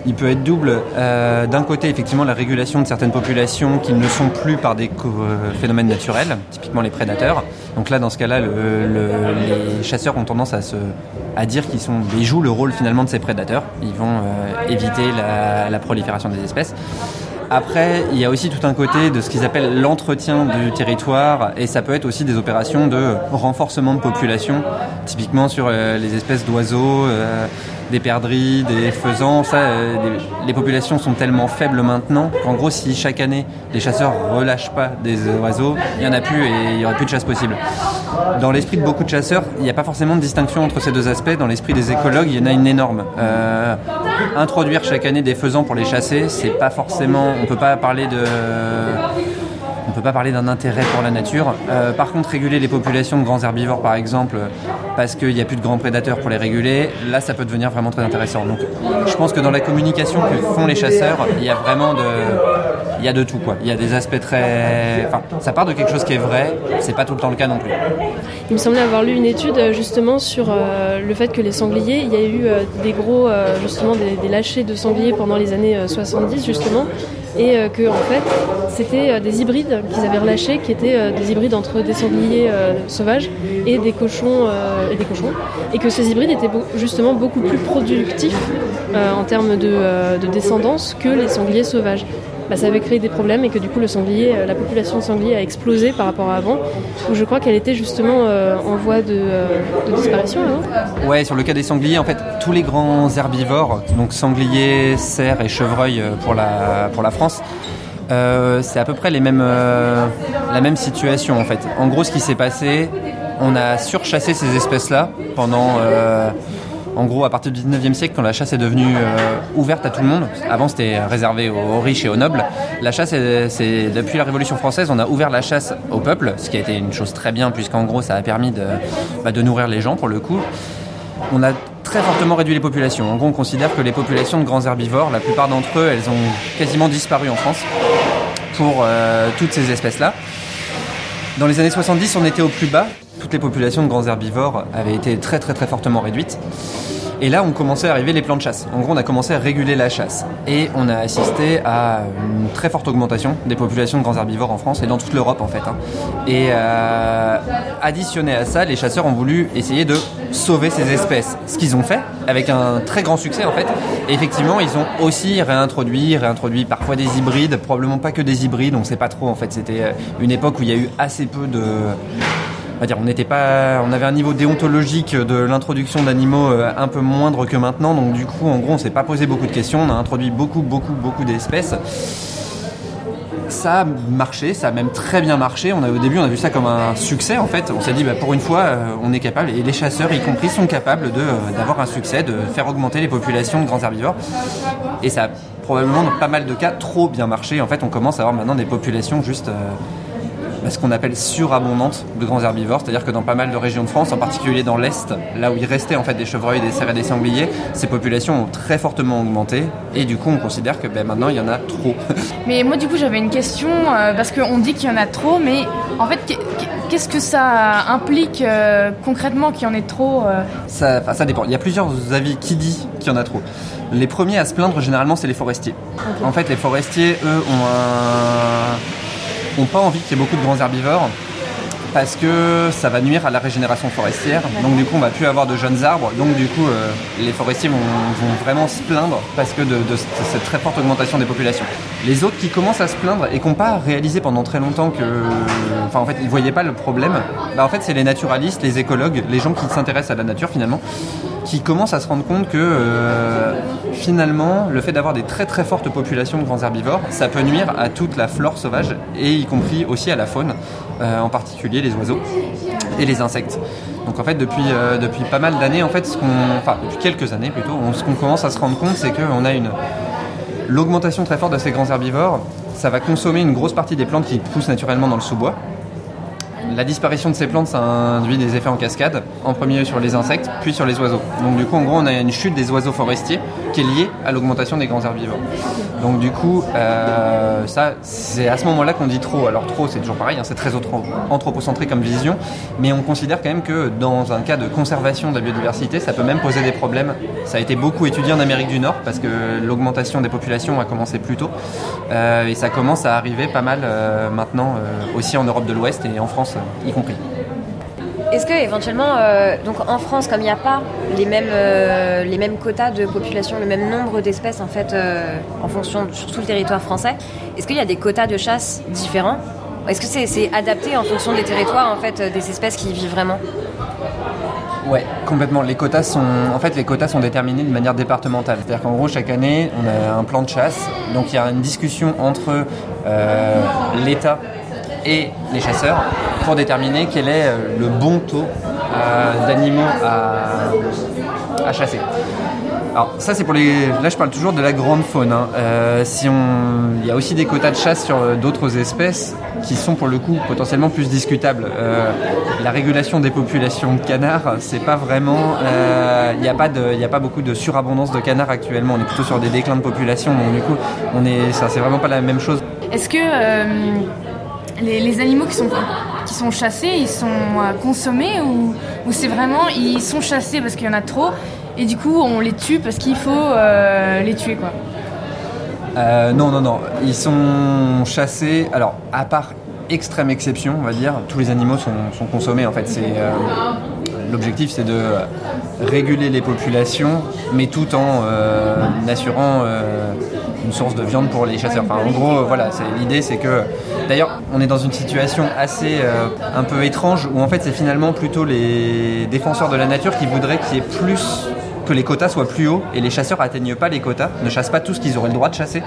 Il peut être double. Euh, D'un côté, effectivement, la régulation de certaines populations qui ne sont plus par des euh, phénomènes naturels, typiquement les prédateurs. Donc là, dans ce cas-là, le- le- les chasseurs ont tendance à, se, dire qu'ils jouent le rôle finalement de ces prédateurs. Ils vont euh, éviter la prolifération des espèces. Après, il y a aussi tout un côté de ce qu'ils appellent l'entretien du territoire, et ça peut être aussi des opérations de renforcement de population, typiquement sur euh, les espèces d'oiseaux, euh, des perdrix, des faisans. Ça, euh, les, populations sont tellement faibles maintenant qu'en gros, si chaque année les chasseurs relâchent pas des oiseaux, il y en a plus et il y aurait plus de chasse possible. Dans l'esprit de beaucoup de chasseurs, il n'y a pas forcément de distinction entre ces deux aspects. Dans l'esprit des écologues, il y en a une énorme. Introduire chaque année des faisans pour les chasser, c'est pas forcément. On peut pas parler de. Parler d'un intérêt pour la nature. Euh, par contre, réguler les populations de grands herbivores, par exemple, parce qu'il n'y a plus de grands prédateurs pour les réguler, là, ça peut devenir vraiment très intéressant. Donc, je pense que dans la communication que font les chasseurs, il y a vraiment de, il y a de tout, quoi. Il y a des aspects très, ça part de quelque chose qui est vrai. C'est pas tout le temps le cas non plus. Il me semblait avoir lu une étude euh, justement sur euh, le fait que les sangliers, il y a eu des gros justement des, des lâchers de sangliers pendant les années euh, 70 justement, et que en fait c'était des hybrides qu'ils avaient relâchés, qui étaient euh, des hybrides entre des sangliers euh, sauvages et des cochons euh, et des cochons, et que ces hybrides étaient justement beaucoup plus productifs en termes de, de descendance que les sangliers sauvages. Bah, ça avait créé des problèmes et que du coup le sanglier, la population de sanglier a explosé par rapport à avant, où je crois qu'elle était justement en voie de, disparition. non Ouais, sur le cas des sangliers, en fait, tous les grands herbivores, donc sangliers, cerfs et chevreuils pour la, pour la France, euh, c'est à peu près les mêmes, euh, la même situation en fait. En gros, ce qui s'est passé, on a surchassé ces espèces-là pendant, euh, en gros, à partir du 19e siècle, quand la chasse est devenue ouverte à tout le monde. Avant, c'était réservé aux, riches et aux nobles. La chasse, est- c'est depuis la Révolution française, on a ouvert la chasse au peuple, ce qui a été une chose très bien, puisqu'en gros, ça a permis de, bah, de nourrir les gens pour le coup on a fortement réduit les populations. En gros, on considère que les populations de grands herbivores, la plupart d'entre eux, elles ont quasiment disparu en France pour euh, toutes ces espèces-là. Dans les années 70, on était au plus bas. Toutes les populations de grands herbivores avaient été très très très fortement réduites. Et là, on commençait à arriver les plans de chasse. En gros, on a commencé à réguler la chasse. Et on a assisté à une très forte augmentation des populations de grands herbivores en France et dans toute l'Europe, en fait. hein. Et euh, additionné à ça, les chasseurs ont voulu essayer de sauver ces espèces. Ce qu'ils ont fait, avec un très grand succès, en fait. Et effectivement, ils ont aussi réintroduit, réintroduit parfois des hybrides, probablement pas que des hybrides, on sait pas trop, en fait. C'était euh, une époque où il y a eu assez peu de on n'était pas, on avait un niveau déontologique de l'introduction d'animaux euh, un peu moindre que maintenant, donc du coup, en gros, on s'est pas posé beaucoup de questions, on a introduit beaucoup, beaucoup, beaucoup d'espèces. Ça a marché, ça a même très bien marché. On a, au début, on a vu ça comme un succès en fait. On s'est dit, bah, pour une fois, euh, on est capable, et les chasseurs, y compris, sont capables euh, d'avoir un succès, de faire augmenter les populations de grands herbivores. Et ça a probablement, dans pas mal de cas, trop bien marché. En fait, on commence à avoir maintenant des populations juste ce qu'on appelle surabondante de grands herbivores, c'est-à-dire que dans pas mal de régions de France, en particulier dans l'Est, là où il restait en fait des chevreuils, des cerfs et des sangliers, ces populations ont très fortement augmenté et du coup on considère que ben, maintenant il y en a trop. Mais moi du coup j'avais une question, euh, parce qu'on dit qu'il y en a trop, mais en fait qu'est-ce que ça implique euh, concrètement qu'il y en ait trop euh ça, ça dépend, il y a plusieurs avis qui dit qu'il y en a trop. Les premiers à se plaindre généralement c'est les forestiers. En fait les forestiers eux ont un n'ont pas envie qu'il y ait beaucoup de grands herbivores parce que ça va nuire à la régénération forestière. Donc du coup, on va plus avoir de jeunes arbres. Donc du coup, euh, les forestiers vont, vraiment se plaindre parce que de, cette très forte augmentation des populations. Les autres qui commencent à se plaindre et qui n'ont pas réalisé pendant très longtemps que, enfin en fait, ils voyaient pas le problème. Bah, en fait, c'est les naturalistes, les écologues, les gens qui s'intéressent à la nature finalement, qui commencent à se rendre compte que euh, finalement, le fait d'avoir des très très fortes populations de grands herbivores, ça peut nuire à toute la flore sauvage et y compris aussi à la faune, euh, en particulier les oiseaux et les insectes. Donc en fait, depuis, euh, depuis pas mal d'années, en fait, enfin depuis quelques années plutôt, ce qu'on commence à se rendre compte, c'est qu'on a une l'augmentation très forte de ces grands herbivores. Ça va consommer une grosse partie des plantes qui poussent naturellement dans le sous-bois la disparition de ces plantes, ça induit des effets en cascade, en premier sur les insectes, puis sur les oiseaux. Donc du coup, en gros, on a une chute des oiseaux forestiers qui est liée à l'augmentation des grands herbivores. Donc du coup, euh, ça, c'est à ce moment-là qu'on dit trop. Alors trop, c'est toujours pareil, hein, c'est très anthropocentré comme vision, mais on considère quand même que dans un cas de conservation de la biodiversité, ça peut même poser des problèmes. Ça a été beaucoup étudié en Amérique du Nord parce que l'augmentation des populations a commencé plus tôt, euh, et ça commence à arriver pas mal euh, maintenant aussi en Europe de l'Ouest et en France y compris. Est-ce que éventuellement, euh, donc en France, comme il n'y a pas les mêmes, euh, les mêmes quotas de population, le même nombre d'espèces en fait, euh, en fonction sur tout le territoire français, est-ce qu'il y a des quotas de chasse différents? Est-ce que c'est adapté en fonction des territoires en fait, des espèces qui y vivent vraiment? Ouais, complètement. Les quotas sont, en fait, les quotas sont déterminés de manière départementale. C'est-à-dire qu'en gros, chaque année, on a un plan de chasse. Donc, il y a une discussion entre l'État et les chasseurs pour déterminer quel est euh, le bon taux euh, d'animaux à, chasser. Alors ça c'est pour les. Là je parle toujours de la grande faune. Hein. Euh, si on, il y a aussi des quotas de chasse sur d'autres espèces qui sont pour le coup potentiellement plus discutables. la régulation des populations de canards, c'est pas vraiment. Il n'y a pas a pas beaucoup de surabondance de canards actuellement. On est plutôt sur des déclins de population. Donc du coup, on est, ça c'est vraiment pas la même chose. Est-ce que les, animaux qui sont, qui sont chassés, ils sont euh, consommés ou, c'est vraiment ils sont chassés parce qu'il y en a trop et du coup on les tue parce qu'il faut euh, les tuer quoi euh, Non, non, non. Ils sont chassés. Alors, à part extrême exception, on va dire, tous les animaux sont, consommés en fait. C'est l'objectif, c'est de réguler les populations, mais tout en assurant une source de viande pour les chasseurs. En gros, voilà, l'idée, c'est que D'ailleurs, on est dans une situation assez euh, un peu étrange où en fait c'est finalement plutôt les défenseurs de la nature qui voudraient qu'il y ait plus que les quotas soient plus hauts et les chasseurs atteignent pas les quotas, ne chassent pas tout ce qu'ils auraient le droit de chasser,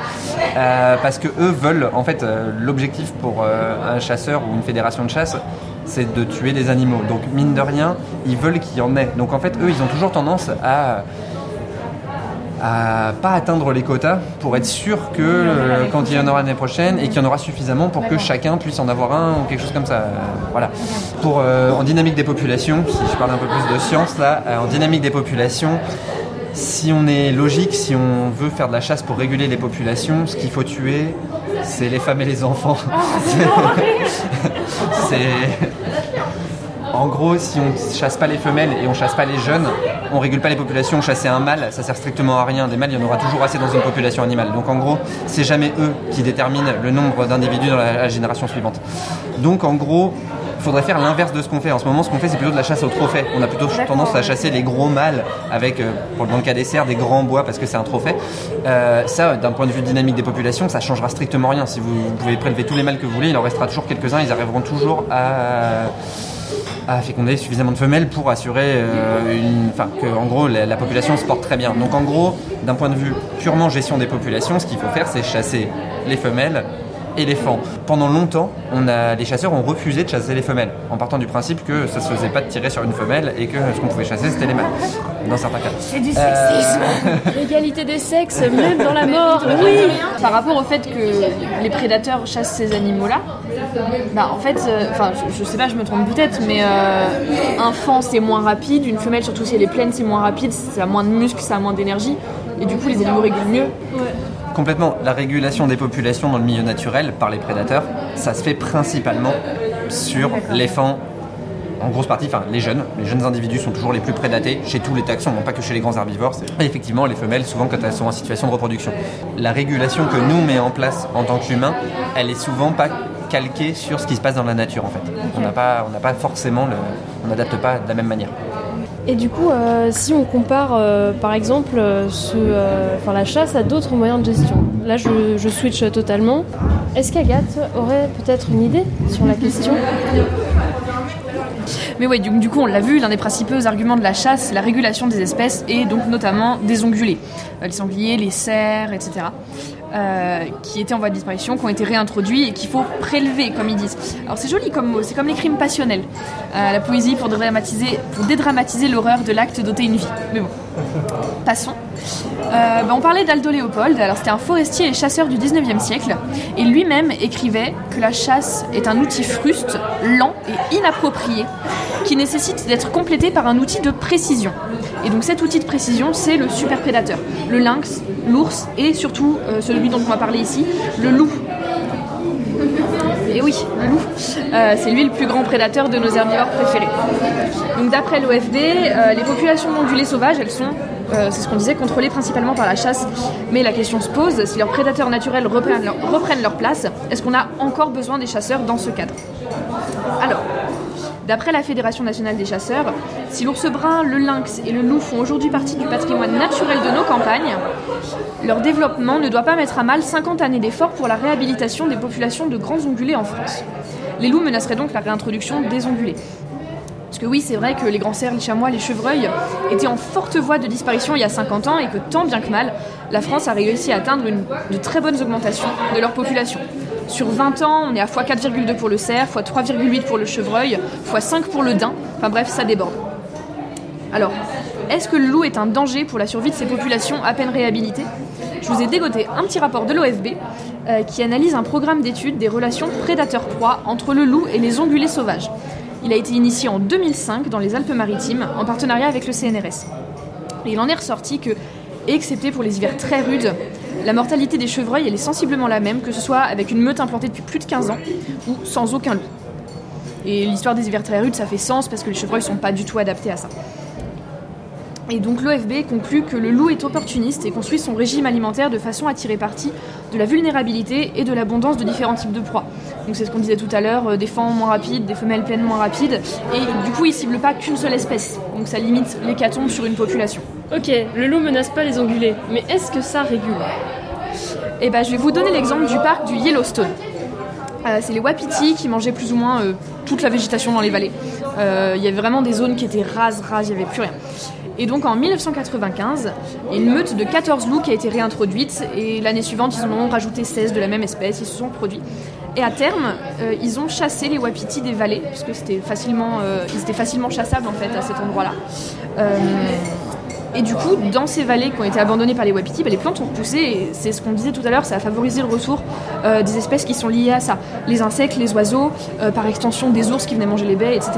euh, parce que eux veulent, en fait, euh, l'objectif pour un chasseur ou une fédération de chasse, c'est de tuer des animaux. Donc mine de rien, ils veulent qu'il y en ait. Donc en fait, eux, ils ont toujours tendance à à pas atteindre les quotas pour être sûr que euh, quand il y en aura l'année prochaine et qu'il y en aura suffisamment pour que chacun puisse en avoir un ou quelque chose comme ça. Euh, voilà. Pour euh, en dynamique des populations, si je parle un peu plus de science là, en dynamique des populations, si on est logique, si on veut faire de la chasse pour réguler les populations, ce qu'il faut tuer, c'est les femmes et les enfants. en gros, si on chasse pas les femelles et on chasse pas les jeunes, on régule pas les populations. Chasser un mâle, ça sert strictement à rien. Des mâles, il y en aura toujours assez dans une population animale. Donc en gros, c'est jamais eux qui déterminent le nombre d'individus dans la, génération suivante. Donc en gros, faudrait faire l'inverse de ce qu'on fait. En ce moment, ce qu'on fait, c'est plutôt de la chasse au trophée. On a plutôt tendance à chasser les gros mâles avec, euh, pour le cas des cerfs, des grands bois parce que c'est un trophée. Euh, ça, d'un point de vue dynamique des populations, ça changera strictement rien. Si vous, vous pouvez prélever tous les mâles que vous voulez, il en restera toujours quelques-uns. Ils arriveront toujours à à féconder suffisamment de femelles pour assurer euh, une, enfin, que en gros la, population se porte très bien. Donc en gros, d'un point de vue purement gestion des populations, ce qu'il faut faire, c'est chasser les femelles éléphant. Pendant longtemps, on a, les chasseurs ont refusé de chasser les femelles, en partant du principe que ça se faisait pas de tirer sur une femelle et que ce qu'on pouvait chasser c'était les mâles, dans certains cas. C'est du sexisme L'égalité des sexes, même dans la mort, oui Par rapport au fait que les prédateurs chassent ces animaux-là, bah en fait, euh, enfin je, je sais pas, je me trompe peut-être, mais euh, un fan c'est moins rapide, une femelle surtout si elle est pleine c'est moins rapide, ça a moins de muscles, ça a moins d'énergie, et du coup les animaux régulent mieux. Complètement. La régulation des populations dans le milieu naturel par les prédateurs, ça se fait principalement sur les fans. En grosse partie, enfin les jeunes, les jeunes individus sont toujours les plus prédatés chez tous les taxons, non pas que chez les grands herbivores. Et effectivement, les femelles, souvent quand elles sont en situation de reproduction. La régulation que nous met en place en tant qu'humains, elle est souvent pas calquée sur ce qui se passe dans la nature en fait. On n'a pas, on n'a pas forcément le, on n'adapte pas de la même manière. Et du coup, euh, si on compare euh, par exemple euh, la chasse à d'autres moyens de gestion, là je, switch totalement. Est-ce qu'Agathe aurait peut-être une idée sur la question? Mais oui, du, du coup, on l'a vu, l'un des principaux arguments de la chasse, c'est la régulation des espèces et donc notamment des ongulés. Les sangliers, les cerfs, etc. euh, qui étaient en voie de disparition, qui ont été réintroduits et qu'il faut prélever, comme ils disent. Alors c'est joli comme mot, c'est comme les crimes passionnels. Euh, la poésie pour dédramatiser, pour dédramatiser l'horreur de l'acte d'ôter une vie. Mais bon, passons. Euh, bah, on parlait d'Aldo Léopold, alors c'était un forestier et chasseur du 19e siècle, et lui-même écrivait que la chasse est un outil fruste, lent et inapproprié, qui nécessite d'être complété par un outil de précision. Et donc cet outil de précision, c'est le super prédateur, le lynx, l'ours et surtout euh, celui dont on va parler ici, le loup. Et oui, le loup, Euh, c'est lui le plus grand prédateur de nos herbivores préférés. Donc d'après l'OFD, les populations d'ongulés sauvages, elles sont, euh, c'est ce qu'on disait, contrôlées principalement par la chasse. Mais la question se pose, si leurs prédateurs naturels reprennent leur place, est-ce qu'on a encore besoin des chasseurs dans ce cadre? Alors, D'après la Fédération nationale des chasseurs, si l'ours brun, le lynx et le loup font aujourd'hui partie du patrimoine naturel de nos campagnes, leur développement ne doit pas mettre à mal 50 années d'efforts pour la réhabilitation des populations de grands ongulés en France. Les loups menaceraient donc la réintroduction des ongulés. Parce que oui, c'est vrai que les grands cerfs, les chamois, les chevreuils étaient en forte voie de disparition il y a 50 ans et que tant bien que mal, la France a réussi à atteindre de très bonnes augmentations de leur population. Sur 20 ans, on est à x4,2 pour le cerf, x3,8 pour le chevreuil, x5 pour le daim. Enfin bref, ça déborde. Alors, est-ce que le loup est un danger pour la survie de ces populations à peine réhabilitées? Je vous ai dégoté un petit rapport de l'OFB euh, qui analyse un programme d'études des relations prédateur-proie entre le loup et les ongulés sauvages. Il a été initié en 2005 dans les Alpes-Maritimes en partenariat avec le CNRS. Et il en est ressorti que, excepté pour les hivers très rudes, la mortalité des chevreuils est sensiblement la même, que ce soit avec une meute implantée depuis plus de 15 ans ou sans aucun loup. Et l'histoire des hivers très rudes, ça fait sens parce que les chevreuils sont pas du tout adaptés à ça. Et donc l'OFB conclut que le loup est opportuniste et construit son régime alimentaire de façon à tirer parti de la vulnérabilité et de l'abondance de différents types de proies. Donc c'est ce qu'on disait tout à l'heure, euh, des fans moins rapides, des femelles pleines moins rapides, et du coup il cible pas qu'une seule espèce, donc ça limite l'hécatombe sur une population. Ok, le loup menace pas les ongulés, mais est-ce que ça régule? Et ben je vais vous donner l'exemple du parc du Yellowstone. Euh, c'est les wapitis qui mangeaient plus ou moins euh, toute la végétation dans les vallées. Euh, Il y avait vraiment des zones qui étaient rases, rases, il n'y avait plus rien. Et donc en 1995, il y a une meute de 14 loups qui a été réintroduite et l'année suivante, ils en ont rajouté 16 de la même espèce, ils se sont produits. Et à terme, euh, ils ont chassé les wapitis des vallées, puisque c'était facilement, euh, ils étaient facilement chassables en fait à cet endroit-là. Euh, et du coup, dans ces vallées qui ont été abandonnées par les wapitis, bah, les plantes ont repoussé et c'est ce qu'on disait tout à l'heure, ça a favorisé le retour euh, des espèces qui sont liées à ça. Les insectes, les oiseaux, par extension des ours qui venaient manger les baies, etc.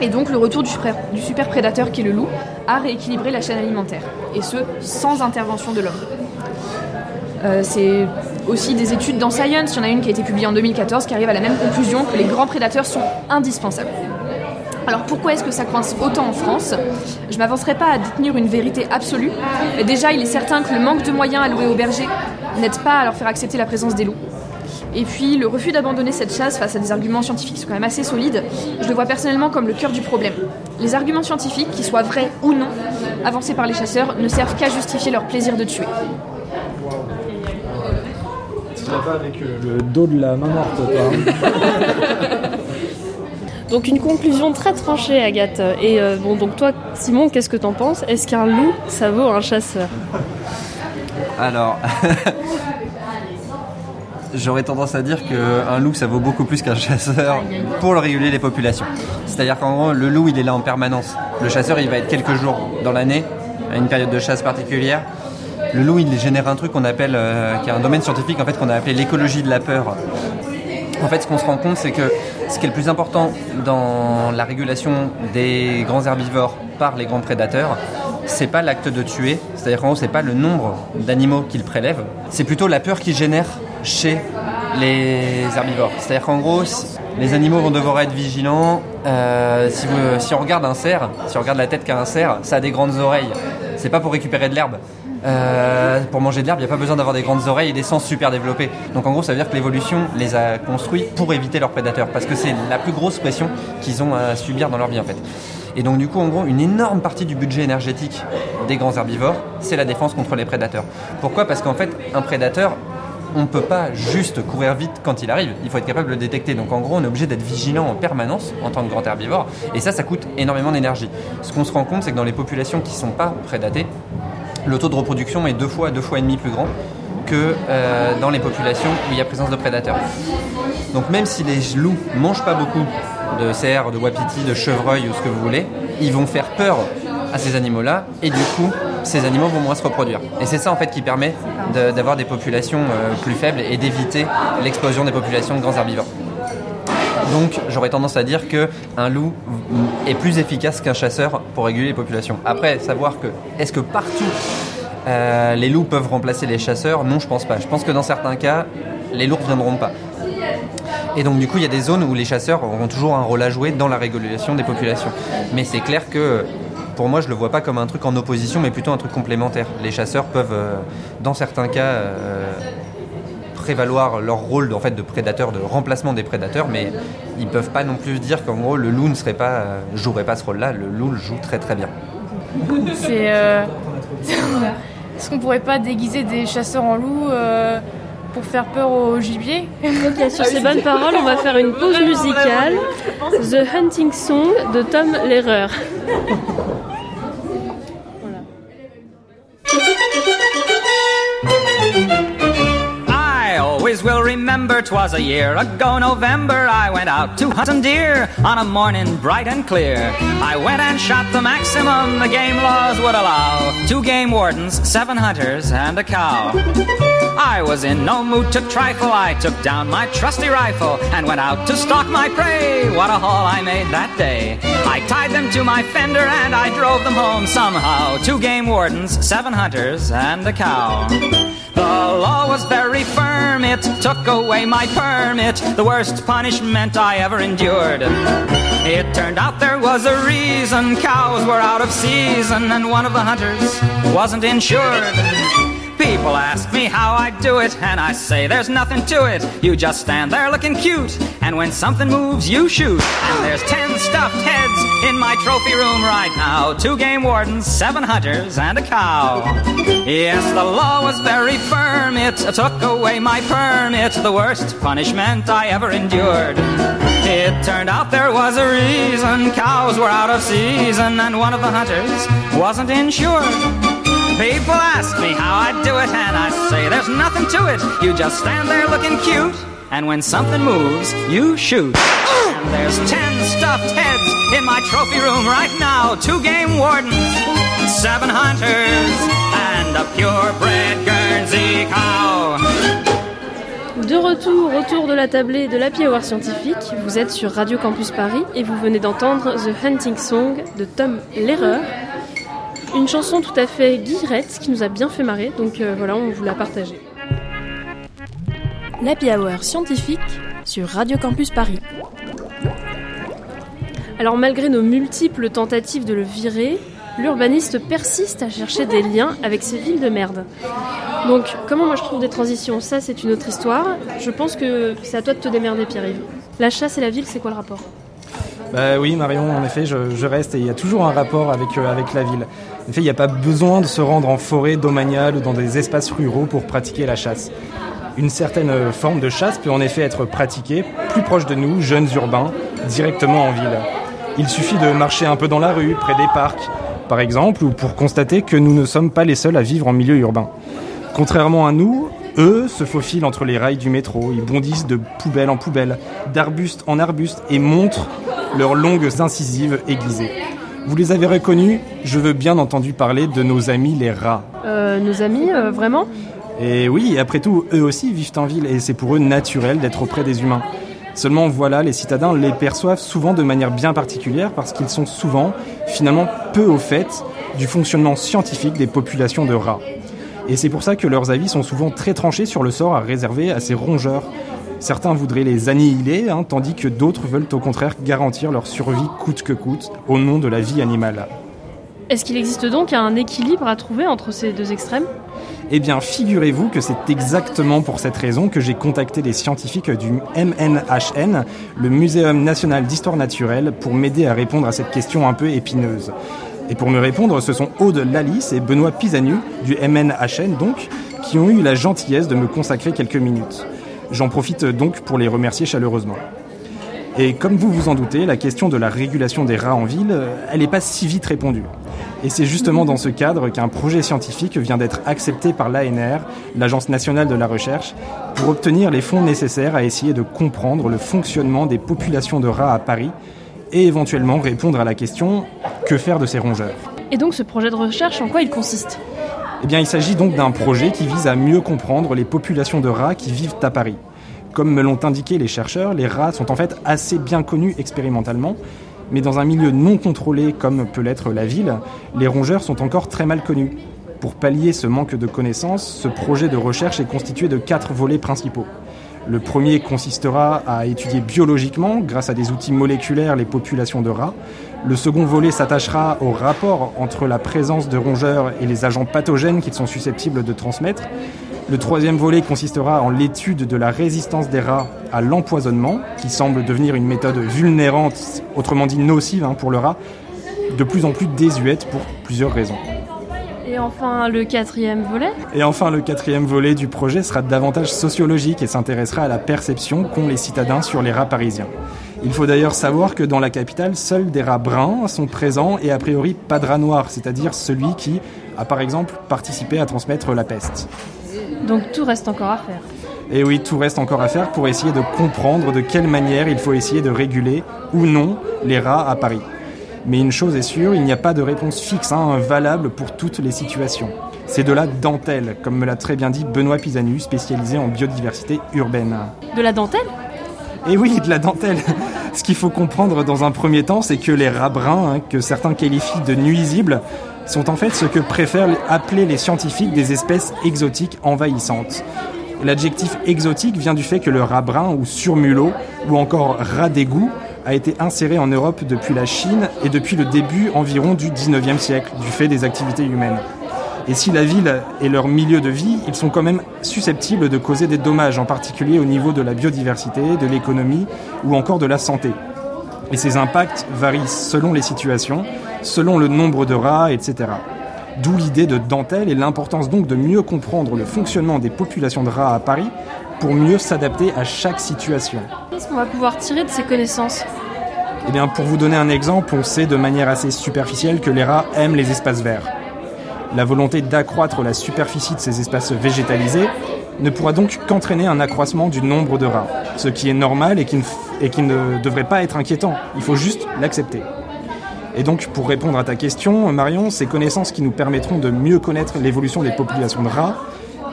Et donc le retour du super, du super prédateur qui est le loup a rééquilibré la chaîne alimentaire, et ce, sans intervention de l'homme. C'est aussi des études dans Science, il y en a une qui a été publiée en 2014 qui arrive à la même conclusion que les grands prédateurs sont indispensables. Alors pourquoi est-ce que ça coince autant en France? Je m'avancerai pas à détenir une vérité absolue. Déjà, il est certain que le manque de moyens alloués aux bergers n'aide pas à leur faire accepter la présence des loups. Et puis, le refus d'abandonner cette chasse face à des arguments scientifiques qui sont quand même assez solides, je le vois personnellement comme le cœur du problème. Les arguments scientifiques, qu'ils soient vrais ou non, avancés par les chasseurs, ne servent qu'à justifier leur plaisir de tuer. Tu vas pas avec euh, le dos de la main morte, toi. hein. Donc une conclusion très tranchée, Agathe. Et euh, bon, donc toi, Simon, qu'est-ce que t'en penses? Est-ce qu'un loup, ça vaut un chasseur? Alors, j'aurais tendance à dire qu'un loup, ça vaut beaucoup plus qu'un chasseur pour le réguler les populations. C'est-à-dire qu'en gros, le loup, il est là en permanence. Le chasseur, il va être quelques jours dans l'année, à une période de chasse particulière. Le loup, il génère un truc qu'on appelle, euh, qui est un domaine scientifique en fait qu'on a appelé l'écologie de la peur. En fait, ce qu'on se rend compte, c'est que ce qui est le plus important dans la régulation des grands herbivores par les grands prédateurs, c'est pas l'acte de tuer, c'est-à-dire qu'en gros, c'est pas le nombre d'animaux qu'ils prélèvent, c'est plutôt la peur qu'ils génèrent chez les herbivores. C'est-à-dire qu'en gros, les animaux vont devoir être vigilants. Euh, si, si on regarde un cerf, si on regarde la tête qu'a un cerf, ça a des grandes oreilles. C'est pas pour récupérer de l'herbe. Euh, pour manger de l'herbe, il n'y a pas besoin d'avoir des grandes oreilles et des sens super développés. Donc en gros, ça veut dire que l'évolution les a construits pour éviter leurs prédateurs, parce que c'est la plus grosse pression qu'ils ont à subir dans leur vie en fait. Et donc du coup, en gros, une énorme partie du budget énergétique des grands herbivores, c'est la défense contre les prédateurs. Pourquoi? Parce qu'en fait, un prédateur, on ne peut pas juste courir vite quand il arrive, il faut être capable de le détecter. Donc en gros, on est obligé d'être vigilant en permanence en tant que grand herbivore, et ça, ça coûte énormément d'énergie. Ce qu'on se rend compte, c'est que dans les populations qui ne sont pas prédatées, le taux de reproduction est deux fois deux fois et demi plus grand que euh, dans les populations où il y a présence de prédateurs. Donc même si les loups mangent pas beaucoup de cerfs, de wapitis, de chevreuils ou ce que vous voulez, ils vont faire peur à ces animaux-là et du coup ces animaux vont moins se reproduire. Et c'est ça en fait qui permet d'avoir des populations euh, plus faibles et d'éviter l'explosion des populations de grands herbivores. Donc j'aurais tendance à dire que un loup est plus efficace qu'un chasseur pour réguler les populations. Après, savoir que est-ce que partout euh, les loups peuvent remplacer les chasseurs? Non, je pense pas. Je pense que dans certains cas, les loups ne reviendront pas. Et donc du coup, il y a des zones où les chasseurs auront toujours un rôle à jouer dans la régulation des populations. Mais c'est clair que pour moi, je le vois pas comme un truc en opposition, mais plutôt un truc complémentaire. Les chasseurs peuvent, euh, dans certains cas, euh, prévaloir leur rôle en fait de prédateur, de remplacement des prédateurs, mais ils peuvent pas non plus dire qu'en gros le loup ne serait pas, euh, jouerait pas ce rôle-là. Le loup le joue très très bien. C'est. euh, Est-ce qu'on pourrait pas déguiser des chasseurs en loups euh, pour faire peur au gibier sur ces bonnes paroles, on va faire une pause musicale. The Hunting Song de Tom Lehrer. Will remember 'twas a year ago November I went out to hunt some deer on a morning bright and clear. I went and shot the maximum the game laws would allow. Two game wardens, seven hunters, and a cow. I was in no mood to trifle. I took down my trusty rifle and went out to stalk my prey. What a haul I made that day. I tied them to my fender and I drove them home somehow. Two game wardens, seven hunters, and a cow. The law was very firm, it took away my permit, the worst punishment I ever endured. It turned out there was a reason cows were out of season and one of the hunters wasn't insured. People ask me how I do it, and I say there's nothing to it. You just stand there looking cute, and when something moves, you shoot. And there's ten stuffed heads in my trophy room right now two game wardens, seven hunters, and a cow. Yes, the law was very firm, it took away my permit, the worst punishment I ever endured. It turned out there was a reason cows were out of season, and one of the hunters wasn't insured. People ask me how I do it, and I say there's nothing to it. You just stand there looking cute, and when something moves, you shoot. And there's ten stuffed heads in my trophy room right now two game wardens, seven hunters, and a purebred Guernsey cow. De retour autour de la tablée de l'Happy Hour scientifique, vous êtes sur Radio Campus Paris et vous venez d'entendre The Hunting Song de Tom Lehrer. Une chanson tout à fait guillerette qui nous a bien fait marrer, donc euh, voilà, on vous l'a partagée. L'Happy Hour scientifique sur Radio Campus Paris. Alors malgré nos multiples tentatives de le virer, l'urbaniste persiste à chercher des liens avec ces villes de merde. Donc comment moi je trouve des transitions? Ça c'est une autre histoire. Je pense que c'est à toi de te démerder Pierre-Yves. La chasse et la ville c'est quoi le rapport? Bah oui, Marion, en effet, je, reste et il y a toujours un rapport avec, euh, avec la ville. En effet, il n'y a pas besoin de se rendre en forêt domaniale ou dans des espaces ruraux pour pratiquer la chasse. Une certaine euh, forme de chasse peut en effet être pratiquée plus proche de nous, jeunes urbains, directement en ville. Il suffit de marcher un peu dans la rue, près des parcs, par exemple, ou pour constater que nous ne sommes pas les seuls à vivre en milieu urbain. Contrairement à nous, Eux se faufilent entre les rails du métro, ils bondissent de poubelle en poubelle, d'arbuste en arbuste et montrent leurs longues incisives aiguisées. Vous les avez reconnus Je veux bien entendu parler de nos amis les rats. Euh, nos amis, euh, vraiment Et oui, après tout, eux aussi vivent en ville et c'est pour eux naturel d'être auprès des humains. Seulement voilà, les citadins les perçoivent souvent de manière bien particulière parce qu'ils sont souvent, finalement, peu au fait du fonctionnement scientifique des populations de rats. Et c'est pour ça que leurs avis sont souvent très tranchés sur le sort à réserver à ces rongeurs. Certains voudraient les annihiler, hein, tandis que d'autres veulent au contraire garantir leur survie coûte que coûte au nom de la vie animale. Est-ce qu'il existe donc un équilibre à trouver entre ces deux extrêmes? Eh bien, figurez-vous que c'est exactement pour cette raison que j'ai contacté les scientifiques du MNHN, le Muséum national d'histoire naturelle, pour m'aider à répondre à cette question un peu épineuse. Et pour me répondre, ce sont Aude Lalice et Benoît Pisanu, du MNHN donc, qui ont eu la gentillesse de me consacrer quelques minutes. J'en profite donc pour les remercier chaleureusement. Et comme vous vous en doutez, la question de la régulation des rats en ville, elle n'est pas si vite répondue. Et c'est justement dans ce cadre qu'un projet scientifique vient d'être accepté par l'ANR, l'Agence nationale de la recherche, pour obtenir les fonds nécessaires à essayer de comprendre le fonctionnement des populations de rats à Paris et éventuellement répondre à la question que faire de ces rongeurs? Et donc ce projet de recherche, en quoi il consiste? Eh bien, il s'agit donc d'un projet qui vise à mieux comprendre les populations de rats qui vivent à Paris. Comme me l'ont indiqué les chercheurs, les rats sont en fait assez bien connus expérimentalement, mais dans un milieu non contrôlé comme peut l'être la ville, les rongeurs sont encore très mal connus. Pour pallier ce manque de connaissances, ce projet de recherche est constitué de quatre volets principaux. Le premier consistera à étudier biologiquement, grâce à des outils moléculaires, les populations de rats. Le second volet s'attachera au rapport entre la présence de rongeurs et les agents pathogènes qu'ils sont susceptibles de transmettre. Le troisième volet consistera en l'étude de la résistance des rats à l'empoisonnement, qui semble devenir une méthode vulnérante, autrement dit nocive hein, pour le rat, de plus en plus désuète pour plusieurs raisons. Et enfin, le quatrième volet Et enfin, le quatrième volet du projet sera davantage sociologique et s'intéressera à la perception qu'ont les citadins sur les rats parisiens. Il faut d'ailleurs savoir que dans la capitale, seuls des rats bruns sont présents et a priori pas de rat noir, c'est-à-dire celui qui a par exemple participé à transmettre la peste. Donc tout reste encore à faire. Et oui, tout reste encore à faire pour essayer de comprendre de quelle manière il faut essayer de réguler ou non les rats à Paris. Mais une chose est sûre, il n'y a pas de réponse fixe, hein, valable pour toutes les situations. C'est de la dentelle, comme me l'a très bien dit Benoît Pisanu, spécialisé en biodiversité urbaine. De la dentelle? Et oui, de la dentelle Ce qu'il faut comprendre dans un premier temps, c'est que les rats bruns, hein, que certains qualifient de nuisibles, sont en fait ce que préfèrent appeler les scientifiques des espèces exotiques envahissantes. L'adjectif exotique vient du fait que le rat brun ou surmulot, ou encore rat d'égout, a été inséré en Europe depuis la Chine et depuis le début environ du 19e siècle, du fait des activités humaines. Et si la ville est leur milieu de vie, ils sont quand même susceptibles de causer des dommages, en particulier au niveau de la biodiversité, de l'économie ou encore de la santé. Et ces impacts varient selon les situations, selon le nombre de rats, etc. D'où l'idée de dentelle et l'importance donc de mieux comprendre le fonctionnement des populations de rats à Paris pour mieux s'adapter à chaque situation. Qu'est-ce qu'on va pouvoir tirer de ces connaissances Eh bien, pour vous donner un exemple, on sait de manière assez superficielle que les rats aiment les espaces verts. La volonté d'accroître la superficie de ces espaces végétalisés ne pourra donc qu'entraîner un accroissement du nombre de rats, ce qui est normal et qui, ne, et qui ne devrait pas être inquiétant. Il faut juste l'accepter. Et donc, pour répondre à ta question, Marion, ces connaissances qui nous permettront de mieux connaître l'évolution des populations de rats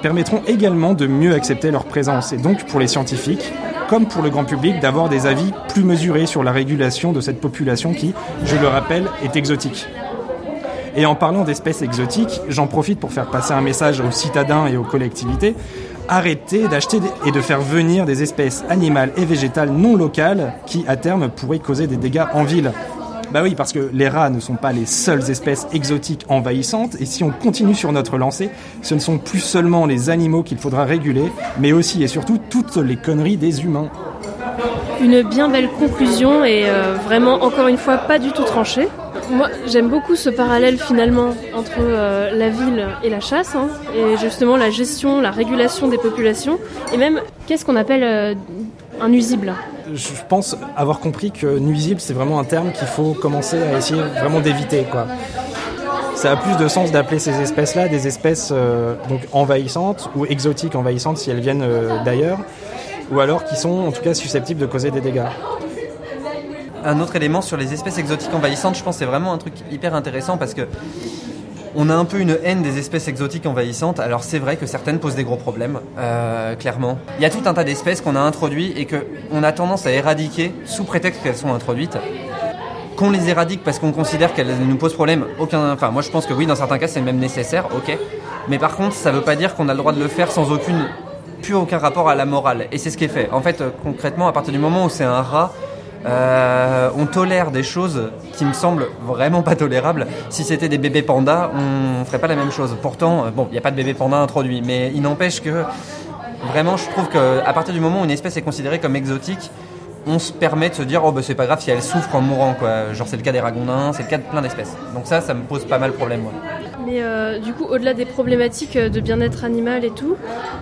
permettront également de mieux accepter leur présence, et donc pour les scientifiques, comme pour le grand public, d'avoir des avis plus mesurés sur la régulation de cette population qui, je le rappelle, est exotique. Et en parlant d'espèces exotiques, j'en profite pour faire passer un message aux citadins et aux collectivités. Arrêtez d'acheter et de faire venir des espèces animales et végétales non locales qui, à terme, pourraient causer des dégâts en ville. Bah oui, parce que les rats ne sont pas les seules espèces exotiques envahissantes, et si on continue sur notre lancée, ce ne sont plus seulement les animaux qu'il faudra réguler, mais aussi et surtout toutes les conneries des humains. Une bien belle conclusion et euh, vraiment encore une fois pas du tout tranchée. Moi j'aime beaucoup ce parallèle finalement entre euh, la ville et la chasse hein, et justement la gestion, la régulation des populations et même qu'est-ce qu'on appelle euh, un nuisible? Je pense avoir compris que nuisible c'est vraiment un terme qu'il faut commencer à essayer vraiment d'éviter ça a plus de sens d'appeler ces espèces-là des espèces euh, donc envahissantes ou exotiques envahissantes si elles viennent d'ailleurs, ou alors qui sont en tout cas susceptibles de causer des dégâts. Un autre élément sur les espèces exotiques envahissantes, je pense que c'est vraiment un truc hyper intéressant parce que on a un peu une haine des espèces exotiques envahissantes. Alors c'est vrai que certaines posent des gros problèmes, euh, clairement. Il y a tout un tas d'espèces qu'on a introduites et qu'on a tendance à éradiquer sous prétexte qu'elles sont introduites. Qu'on les éradique parce qu'on considère qu'elles nous posent problème, aucun. Enfin, moi je pense que oui, dans certains cas c'est même nécessaire, ok. Mais par contre, ça veut pas dire qu'on a le droit de le faire sans aucune, plus aucun rapport à la morale. Et c'est ce qui est fait. En fait, euh, concrètement, à partir du moment où c'est un rat, euh, on tolère des choses qui me semblent vraiment pas tolérables. Si c'était des bébés pandas, on ferait pas la même chose. Pourtant, euh, bon, il n'y a pas de bébé panda introduit, mais il n'empêche que vraiment, je trouve qu'à partir du moment où une espèce est considérée comme exotique, on se permet de se dire oh bah c'est pas grave si elle souffre en mourant quoi. Genre c'est le cas des ragondins, c'est le cas de plein d'espèces. Donc ça, ça me pose pas mal de problème. Moi. Mais euh, du coup, au-delà des problématiques euh, de bien-être animal et tout,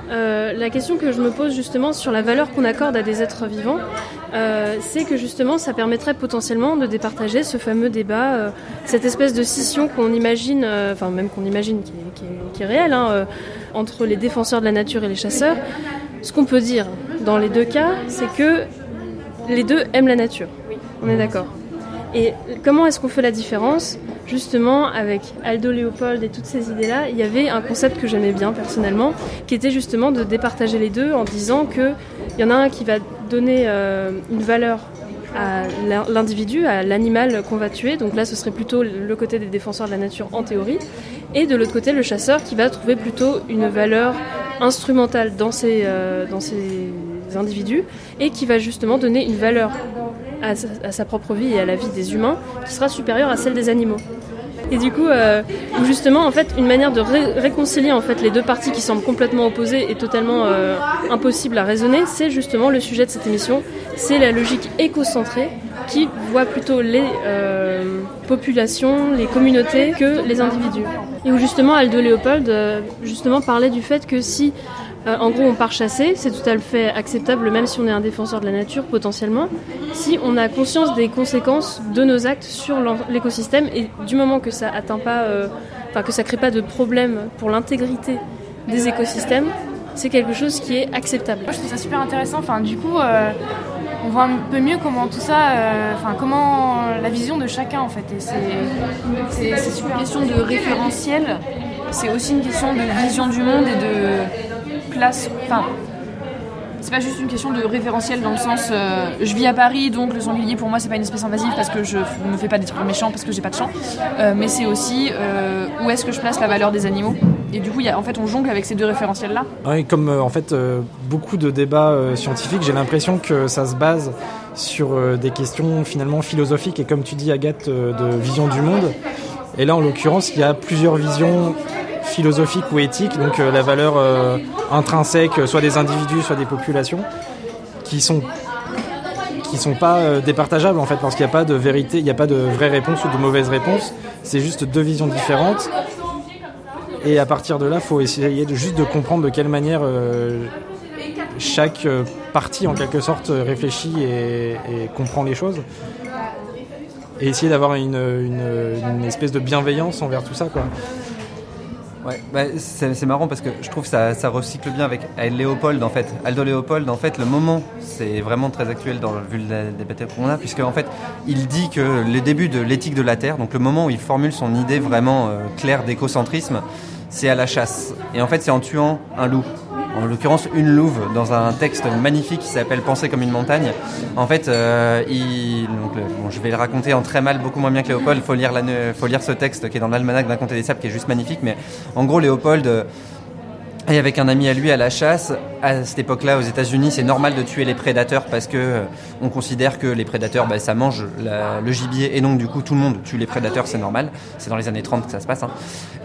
euh, la question que je me pose justement sur la valeur qu'on accorde à des êtres vivants, c'est que justement ça permettrait potentiellement de départager ce fameux débat, cette espèce de scission qu'on imagine, enfin même qu'on imagine qui est, qui réelle, hein, entre les défenseurs de la nature et les chasseurs. Ce qu'on peut dire dans les deux cas, c'est que les deux aiment la nature. On est d'accord. Et comment est-ce qu'on fait la différence? Justement, avec Aldo Léopold et toutes ces idées-là, il y avait un concept que j'aimais bien personnellement, qui était justement de départager les deux en disant qu'il y en a un qui va donner euh, une valeur à l'individu, à l'animal qu'on va tuer. Donc là, ce serait plutôt le côté des défenseurs de la nature en théorie. Et de l'autre côté, le chasseur qui va trouver plutôt une valeur instrumentale dans ces, euh, dans ces individus et qui va justement donner une valeur à sa, propre vie et à la vie des humains qui sera supérieure à celle des animaux. Et du coup, euh, justement, en fait, une manière de ré réconcilier en fait les deux parties qui semblent complètement opposées et totalement euh, impossibles à raisonner, c'est justement le sujet de cette émission. C'est la logique écocentrée qui voit plutôt les euh, populations, les communautés que les individus. Et où justement Aldo Léopold justement parlait du fait que si euh, en gros, on part chasser, c'est tout à fait acceptable, même si on est un défenseur de la nature potentiellement, si on a conscience des conséquences de nos actes sur l'écosystème et du moment que ça atteint pas, euh, enfin que ça crée pas de problème pour l'intégrité des écosystèmes, c'est quelque chose qui est acceptable. Moi, je trouve ça super intéressant. Enfin, du coup, euh, on voit un peu mieux comment tout ça, euh, enfin, comment la vision de chacun en fait. C'est une question de référentiel. C'est aussi une question de vision du monde et de c'est pas juste une question de référentiel dans le sens euh, je vis à Paris donc le sanglier pour moi c'est pas une espèce invasive parce que je ne fais pas des trucs méchants parce que j'ai pas de champ euh, mais c'est aussi euh, où est-ce que je place la valeur des animaux? Et du coup y a, en fait on jongle avec ces deux référentiels là oui, comme en fait beaucoup de débats scientifiques j'ai l'impression que ça se base sur des questions finalement philosophiques et comme tu dis Agathe de vision du monde. Et là en l'occurrence il y a plusieurs visions philosophique ou éthique, donc euh, la valeur euh, intrinsèque, soit des individus, soit des populations, qui sont qui sont pas euh, départageables en fait, parce qu'il n'y a pas de vérité, il n'y a pas de vraie réponse ou de mauvaise réponse. C'est juste deux visions différentes. Et à partir de là, faut essayer de juste de comprendre de quelle manière chaque partie en quelque sorte réfléchit et, et comprend les choses et essayer d'avoir une, une, une, espèce de bienveillance envers tout ça quoi. Bah, c'est marrant parce que je trouve que ça, recycle bien avec Léopold en fait. Aldo Léopold en fait, le moment, c'est vraiment très actuel dans le vu le débat qu'on a, puisque en fait, il dit que le début de l'éthique de la Terre, donc le moment où il formule son idée vraiment euh, claire d'écocentrisme, c'est à la chasse. Et en fait, c'est en tuant un loup en l'occurrence une louve, dans un texte magnifique qui s'appelle Penser comme une montagne. En fait, euh, je vais le raconter en très mal, beaucoup moins bien que Léopold. Il faut lire, faut lire ce texte qui est dans l'almanach d'un conte des sables qui est juste magnifique. Mais en gros, Léopold et avec un ami à lui à la chasse, à cette époque-là aux États-Unis, c'est normal de tuer les prédateurs parce que euh, on considère que les prédateurs, bah, ça mange le gibier et donc du coup tout le monde tue les prédateurs, c'est normal. C'est dans les années 30 que ça se passe. Hein.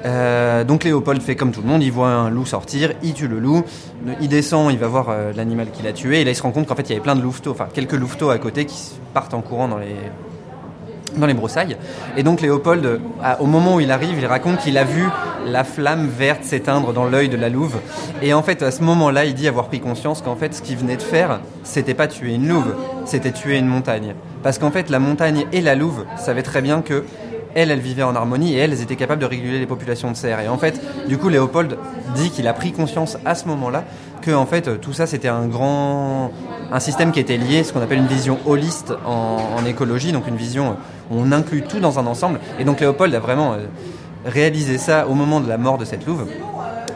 Euh, donc Léopold fait comme tout le monde, il voit un loup sortir, il tue le loup, il descend, il va voir euh, l'animal qu'il a tué et là il se rend compte qu'en fait il y avait plein de louveteaux, enfin quelques louveteaux à côté qui partent en courant dans les dans les broussailles. Et donc Léopold, au moment où il arrive, il raconte qu'il a vu la flamme verte s'éteindre dans l'œil de la louve. Et en fait, à ce moment-là, il dit avoir pris conscience qu'en fait, ce qu'il venait de faire, c'était pas tuer une louve, c'était tuer une montagne. Parce qu'en fait, la montagne et la louve savaient très bien que elles, elles vivaient en harmonie et elles, étaient capables de réguler les populations de cerfs. Et en fait, du coup, Léopold dit qu'il a pris conscience à ce moment-là que en fait tout ça c'était un grand un système qui était lié, ce qu'on appelle une vision holiste en, écologie, donc une vision on inclut tout dans un ensemble. Et donc Léopold a vraiment euh, réalisé ça au moment de la mort de cette louve.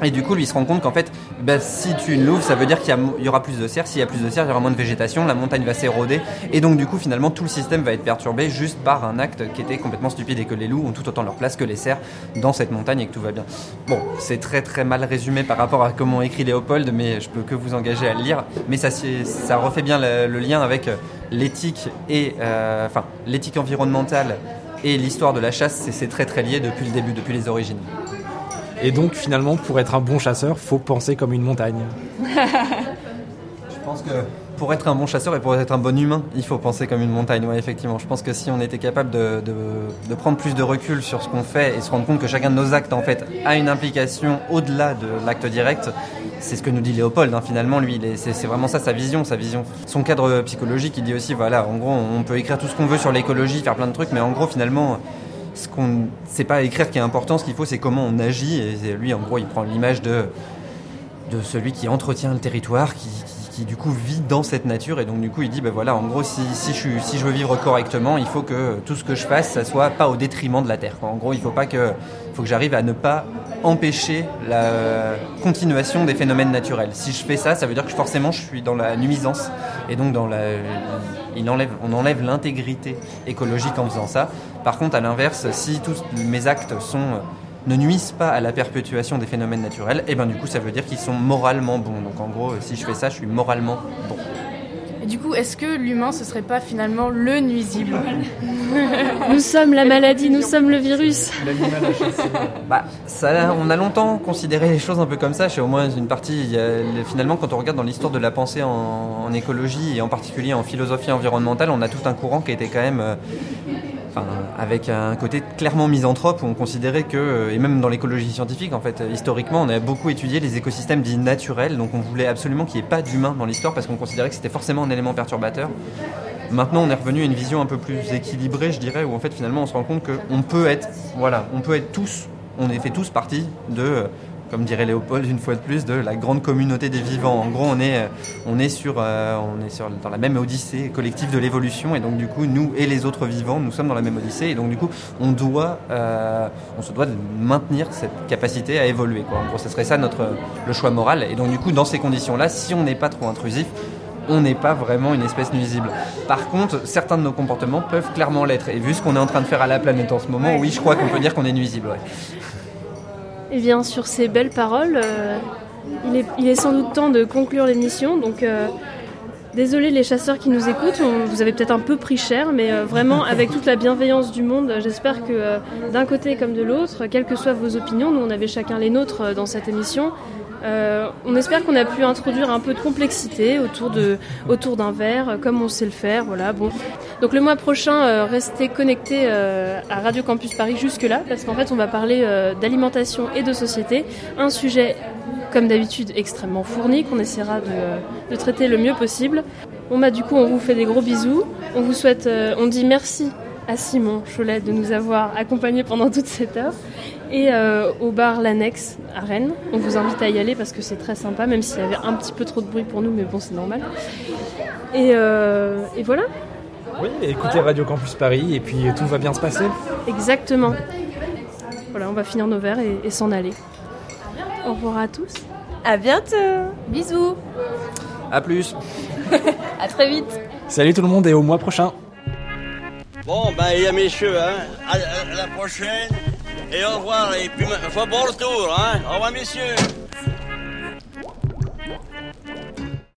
Et du coup, lui il se rend compte qu'en fait, bah, si tu louve, ça veut dire qu'il y, aura plus de cerfs. S'il y a plus de cerfs, il y aura moins de végétation, la montagne va s'éroder. Et donc, du coup, finalement, tout le système va être perturbé juste par un acte qui était complètement stupide et que les loups ont tout autant leur place que les cerfs dans cette montagne et que tout va bien. Bon, c'est très très mal résumé par rapport à comment écrit Léopold, mais je peux que vous engager à le lire. Mais ça, ça refait bien le, lien avec euh, l'éthique et, euh, enfin, l'éthique environnementale et l'histoire de la chasse. C'est très très lié depuis le début, depuis les origines. Et donc finalement, pour être un bon chasseur, faut penser comme une montagne. Je pense que pour être un bon chasseur et pour être un bon humain, il faut penser comme une montagne, ouais, effectivement. Je pense que si on était capable de, prendre plus de recul sur ce qu'on fait et se rendre compte que chacun de nos actes, en fait, a une implication au-delà de l'acte direct, c'est ce que nous dit Léopold, hein, finalement, lui, c'est vraiment ça sa vision, sa vision. Son cadre psychologique, il dit aussi, voilà, en gros, on peut écrire tout ce qu'on veut sur l'écologie, faire plein de trucs, mais en gros, finalement, ce qu'on, c'est pas écrire qui est important, ce qu'il faut, c'est comment on agit. Et lui, en gros, il prend l'image de celui qui entretient le territoire, qui, du coup vit dans cette nature. Et donc du coup il dit, ben voilà, en gros si, je, si je veux vivre correctement, il faut que tout ce que je fasse, ça soit pas au détriment de la terre. En gros il faut pas que, faut que j'arrive à ne pas empêcher la continuation des phénomènes naturels. Si je fais ça, ça veut dire que forcément je suis dans la nuisance et donc dans la, on enlève l'intégrité écologique en faisant ça. Par contre, à l'inverse, si tous mes actes ne nuisent pas à la perpétuation des phénomènes naturels, et ben du coup ça veut dire qu'ils sont moralement bons. Donc en gros, si je fais ça, je suis moralement bon. Et du coup, est-ce que l'humain, ce serait pas finalement le nuisible Nous sommes la maladie, nous sommes le virus. Bah, ça, on a longtemps considéré les choses un peu comme ça. Chez au moins une partie, a- finalement, quand on regarde dans l'histoire de la pensée en, en écologie et en particulier en philosophie environnementale, on a tout un courant qui était quand même, euh, avec un côté clairement misanthrope où on considérait que, euh, et même dans l'écologie scientifique, en fait, euh, historiquement, on a beaucoup étudié les écosystèmes dits naturels. Donc, on voulait absolument qu'il n'y ait pas d'humain dans l'histoire parce qu'on considérait que c'était forcément un élément perturbateur. Maintenant, on est revenu à une vision un peu plus équilibrée, je dirais, où en fait, finalement, on se rend compte qu'on peut être, voilà, on peut être tous, on est fait tous partie de, euh, comme dirait Léopold une fois de plus, de la grande communauté des vivants. En gros, on est, euh, on est sur, euh, on est sur dans la même odyssée collective de l'évolution, et donc du coup, nous et les autres vivants, nous sommes dans la même odyssée, et donc du coup, on doit, euh, on se doit de maintenir cette capacité à évoluer. Quoi. En gros, ce serait ça notre le choix moral, et donc du coup, dans ces conditions-là, si on n'est pas trop intrusif, on n'est pas vraiment une espèce nuisible. Par contre, certains de nos comportements peuvent clairement l'être. Et vu ce qu'on est en train de faire à la planète en ce moment, oui, je crois qu'on peut dire qu'on est nuisible. Et bien sur ces belles paroles, euh, il, est, sans doute temps de conclure l'émission. Donc euh, désolé les chasseurs qui nous écoutent, vous avez peut-être un peu pris cher, mais euh, vraiment avec toute la bienveillance du monde, j'espère que d'un côté comme de l'autre, quelles que soient vos opinions, nous on avait chacun les nôtres dans cette émission. Euh, on espère qu'on a pu introduire un peu de complexité autour d'un verre, euh, comme on sait le faire. Donc le mois prochain, euh, restez connectés à Radio Campus Paris jusque-là, parce qu'en fait, on va parler d'alimentation et de société, un sujet comme d'habitude extrêmement fourni qu'on essaiera de, traiter le mieux possible. Bon bah du coup, on vous fait des gros bisous. On vous souhaite, on dit merci à Simon Cholet de nous avoir accompagnés pendant toute cette heure et euh, au bar L'Annexe à Rennes. On vous invite à y aller parce que c'est très sympa, même s'il y avait un petit peu trop de bruit pour nous, mais bon, c'est normal. Et, euh, et voilà. Oui, écoutez Radio Campus Paris et puis tout va bien se passer. Exactement. Voilà, on va finir nos verres et, et s'en aller. Au revoir à tous. À bientôt. Bisous. À plus. À très vite. Salut tout le monde et au mois prochain. Bon, ben, il y a messieurs, hein. À, la prochaine. Et au revoir. Et puis, bon retour, hein. Au revoir, messieurs.